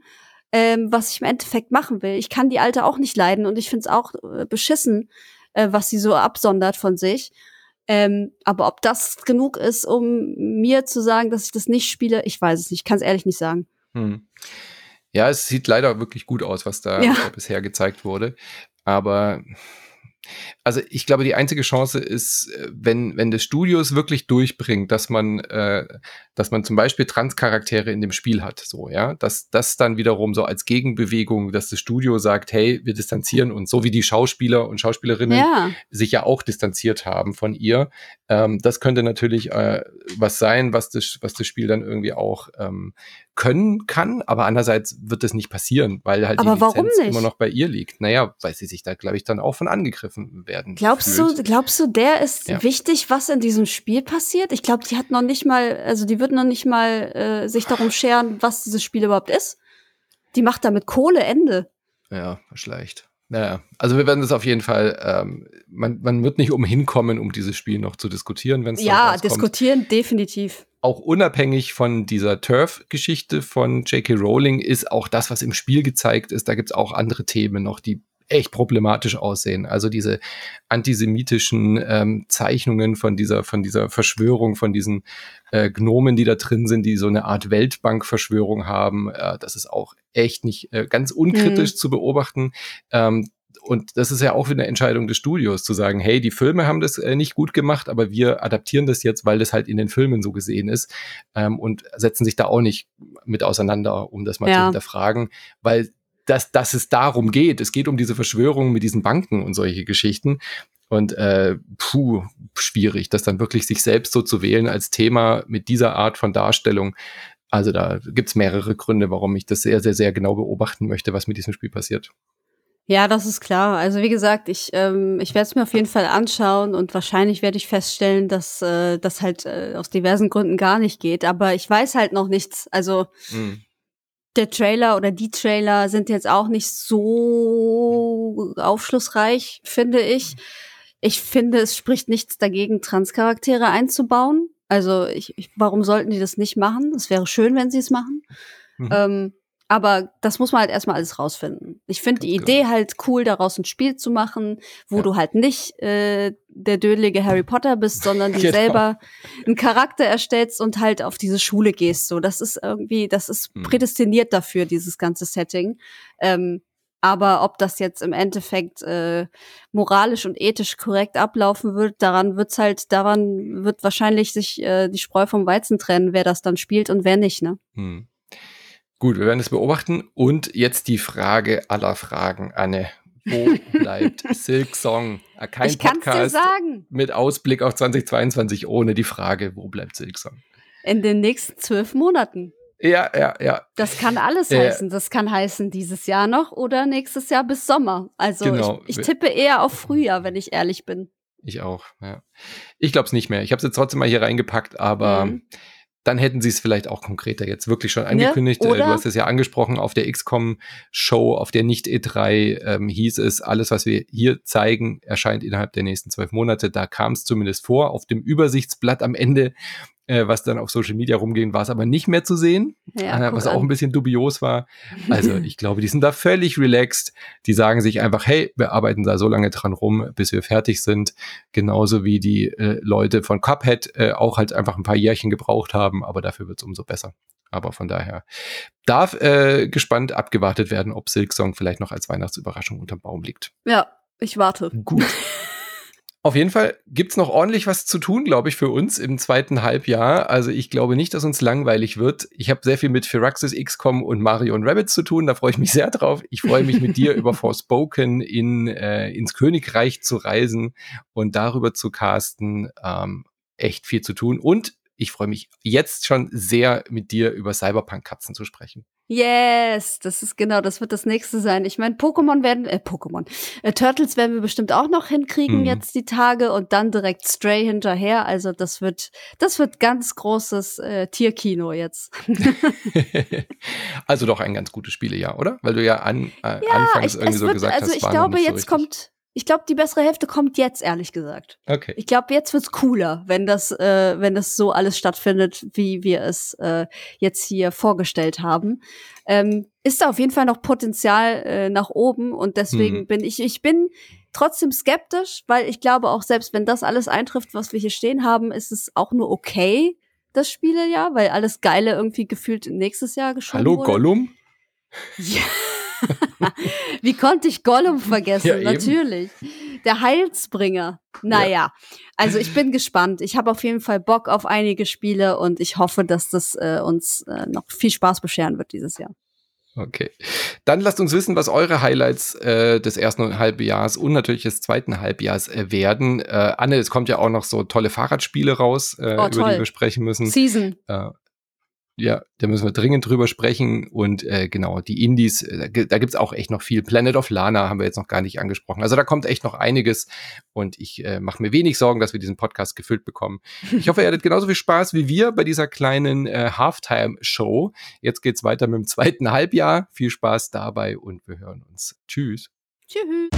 [SPEAKER 2] ähm, was ich im Endeffekt machen will. Ich kann die Alte auch nicht leiden und ich finde es auch äh, beschissen, äh, was sie so absondert von sich. Ähm, aber ob das genug ist, um mir zu sagen, dass ich das nicht spiele, ich weiß es nicht. Ich kann es ehrlich nicht sagen.
[SPEAKER 1] Hm. Ja, es sieht leider wirklich gut aus, was da
[SPEAKER 2] Ja.
[SPEAKER 1] äh, bisher gezeigt wurde. Aber Also ich glaube, die einzige Chance ist, äh, wenn, wenn das Studio es wirklich durchbringt, dass man, äh, dass man zum Beispiel Transcharaktere in dem Spiel hat, so, ja, dass das dann wiederum so als Gegenbewegung, dass das Studio sagt, hey, wir distanzieren uns, so wie die Schauspieler und Schauspielerinnen ja. sich ja auch distanziert haben von ihr. Ähm, das könnte natürlich äh, was sein, was das, was das Spiel dann irgendwie auch ähm, können kann, aber andererseits wird das nicht passieren, weil halt
[SPEAKER 2] aber
[SPEAKER 1] die Lizenz immer noch bei ihr liegt. Naja, weil sie sich da, glaube ich, dann auch von angegriffen werden.
[SPEAKER 2] Glaubst fühlt. du, glaubst du, der ist ja. wichtig, was in diesem Spiel passiert? Ich glaube, die hat noch nicht mal, also die wird noch nicht mal äh, sich darum scheren, was dieses Spiel überhaupt ist. Die macht damit Kohle Ende.
[SPEAKER 1] Ja, schlecht. Naja, also wir werden das auf jeden Fall, ähm, man, man wird nicht umhin kommen, um dieses Spiel noch zu diskutieren, wenn es
[SPEAKER 2] Ja, diskutieren definitiv.
[SPEAKER 1] Auch unabhängig von dieser Turf-Geschichte von J.K. Rowling ist auch das, was im Spiel gezeigt ist, da gibt's auch andere Themen noch, die echt problematisch aussehen. Also diese antisemitischen ähm, Zeichnungen von dieser, von dieser Verschwörung, von diesen äh, Gnomen, die da drin sind, die so eine Art Weltbank-Verschwörung haben. Äh, das ist auch echt nicht äh, ganz unkritisch mhm. zu beobachten. Ähm, und das ist ja auch wieder eine Entscheidung des Studios, zu sagen, hey, die Filme haben das äh, nicht gut gemacht, aber wir adaptieren das jetzt, weil das halt in den Filmen so gesehen ist ähm, und setzen sich da auch nicht mit auseinander, um das mal ja. zu hinterfragen, weil dass, dass es darum geht. Es geht um diese Verschwörung mit diesen Banken und solche Geschichten. Und äh, puh, schwierig, das dann wirklich sich selbst so zu wählen als Thema mit dieser Art von Darstellung. Also da gibt's mehrere Gründe, warum ich das sehr, sehr, sehr genau beobachten möchte, was mit diesem Spiel passiert.
[SPEAKER 2] Ja, das ist klar. Also wie gesagt, ich, ähm, ich werde es mir auf jeden Fall anschauen und wahrscheinlich werde ich feststellen, dass äh, das halt äh, aus diversen Gründen gar nicht geht. Aber ich weiß halt noch nichts. Also mhm der Trailer oder die Trailer sind jetzt auch nicht so aufschlussreich, finde ich. Ich finde, es spricht nichts dagegen, Transcharaktere einzubauen. Also ich, ich, warum sollten die das nicht machen? Es wäre schön, wenn sie es machen. Mhm. Ähm, aber das muss man halt erstmal alles rausfinden. Ich finde die Idee genau. halt cool, daraus ein Spiel zu machen, wo ja. du halt nicht äh, der dödelige Harry Potter bist, sondern du genau. selber einen Charakter erstellst und halt auf diese Schule gehst. So, das ist irgendwie, das ist mhm. prädestiniert dafür, dieses ganze Setting. Ähm, aber ob das jetzt im Endeffekt äh, moralisch und ethisch korrekt ablaufen wird, daran wird's halt, daran wird wahrscheinlich sich äh, die Spreu vom Weizen trennen, wer das dann spielt und wer nicht, ne? Hm.
[SPEAKER 1] Gut, wir werden es beobachten. Und jetzt die Frage aller Fragen, Anne. Wo bleibt Silk Song?
[SPEAKER 2] Äh, kein ich Podcast dir sagen.
[SPEAKER 1] mit Ausblick auf 2022 ohne die Frage, wo bleibt Silk Song?
[SPEAKER 2] In den nächsten zwölf Monaten.
[SPEAKER 1] Ja, ja, ja.
[SPEAKER 2] Das kann alles äh, heißen. Das kann heißen dieses Jahr noch oder nächstes Jahr bis Sommer. Also genau. ich, ich tippe eher auf Frühjahr, wenn ich ehrlich bin.
[SPEAKER 1] Ich auch, ja. Ich glaube es nicht mehr. Ich habe es jetzt trotzdem mal hier reingepackt, aber mhm dann hätten sie es vielleicht auch konkreter jetzt wirklich schon angekündigt. Ne? du hast es ja angesprochen, auf der XCOM-Show, auf der Nicht-E3 ähm, hieß es, alles, was wir hier zeigen, erscheint innerhalb der nächsten zwölf Monate. Da kam es zumindest vor. Auf dem Übersichtsblatt am Ende äh, was dann auf Social Media rumgehen, war es aber nicht mehr zu sehen, ja, äh, was auch ein bisschen dubios war. Also ich glaube, die sind da völlig relaxed. Die sagen sich einfach, hey, wir arbeiten da so lange dran rum, bis wir fertig sind. Genauso wie die äh, Leute von Cuphead äh, auch halt einfach ein paar Jährchen gebraucht haben, aber dafür wird es umso besser. Aber von daher darf äh, gespannt abgewartet werden, ob Silksong vielleicht noch als Weihnachtsüberraschung unterm Baum liegt.
[SPEAKER 2] Ja, ich warte.
[SPEAKER 1] Gut. Auf jeden Fall gibt's noch ordentlich was zu tun, glaube ich, für uns im zweiten Halbjahr. Also ich glaube nicht, dass uns langweilig wird. Ich habe sehr viel mit Firaxis XCOM und Mario und Rabbits zu tun. Da freue ich mich sehr drauf. Ich freue mich mit dir über Forspoken in, äh, ins Königreich zu reisen und darüber zu casten. Ähm, echt viel zu tun. Und ich freue mich jetzt schon sehr, mit dir über Cyberpunk-Katzen zu sprechen.
[SPEAKER 2] Yes, das ist genau, das wird das nächste sein. Ich meine, Pokémon werden, äh, Pokémon, äh, Turtles werden wir bestimmt auch noch hinkriegen mhm. jetzt die Tage und dann direkt Stray hinterher. Also das wird, das wird ganz großes äh, Tierkino jetzt.
[SPEAKER 1] also doch ein ganz gutes Spielejahr, oder? Weil du ja an, äh, ja, anfangs ich, irgendwie so wird, gesagt
[SPEAKER 2] also
[SPEAKER 1] hast.
[SPEAKER 2] Also ich glaube, jetzt so kommt ich glaube, die bessere Hälfte kommt jetzt, ehrlich gesagt.
[SPEAKER 1] Okay.
[SPEAKER 2] Ich glaube, jetzt wird's cooler, wenn das, äh, wenn das so alles stattfindet, wie wir es äh, jetzt hier vorgestellt haben. Ähm, ist da auf jeden Fall noch Potenzial äh, nach oben und deswegen mhm. bin ich, ich bin trotzdem skeptisch, weil ich glaube auch selbst wenn das alles eintrifft, was wir hier stehen haben, ist es auch nur okay, das Spielejahr, weil alles Geile irgendwie gefühlt nächstes Jahr geschoben
[SPEAKER 1] Hallo,
[SPEAKER 2] wurde.
[SPEAKER 1] Gollum?
[SPEAKER 2] Ja. Wie konnte ich Gollum vergessen? Ja, Natürlich. Der Heilsbringer. Naja, ja. also ich bin gespannt. Ich habe auf jeden Fall Bock auf einige Spiele und ich hoffe, dass das äh, uns äh, noch viel Spaß bescheren wird dieses Jahr.
[SPEAKER 1] Okay. Dann lasst uns wissen, was eure Highlights äh, des ersten Halbjahres und natürlich des zweiten Halbjahres äh, werden. Äh, Anne, es kommt ja auch noch so tolle Fahrradspiele raus, äh, oh, über die wir sprechen müssen.
[SPEAKER 2] Season.
[SPEAKER 1] Ja, da müssen wir dringend drüber sprechen. Und äh, genau, die Indies, äh, da gibt's auch echt noch viel. Planet of Lana haben wir jetzt noch gar nicht angesprochen. Also da kommt echt noch einiges. Und ich äh, mache mir wenig Sorgen, dass wir diesen Podcast gefüllt bekommen. Ich hoffe, ihr hattet genauso viel Spaß wie wir bei dieser kleinen äh, Halftime-Show. Jetzt geht's weiter mit dem zweiten Halbjahr. Viel Spaß dabei und wir hören uns. Tschüss.
[SPEAKER 2] Tschüss.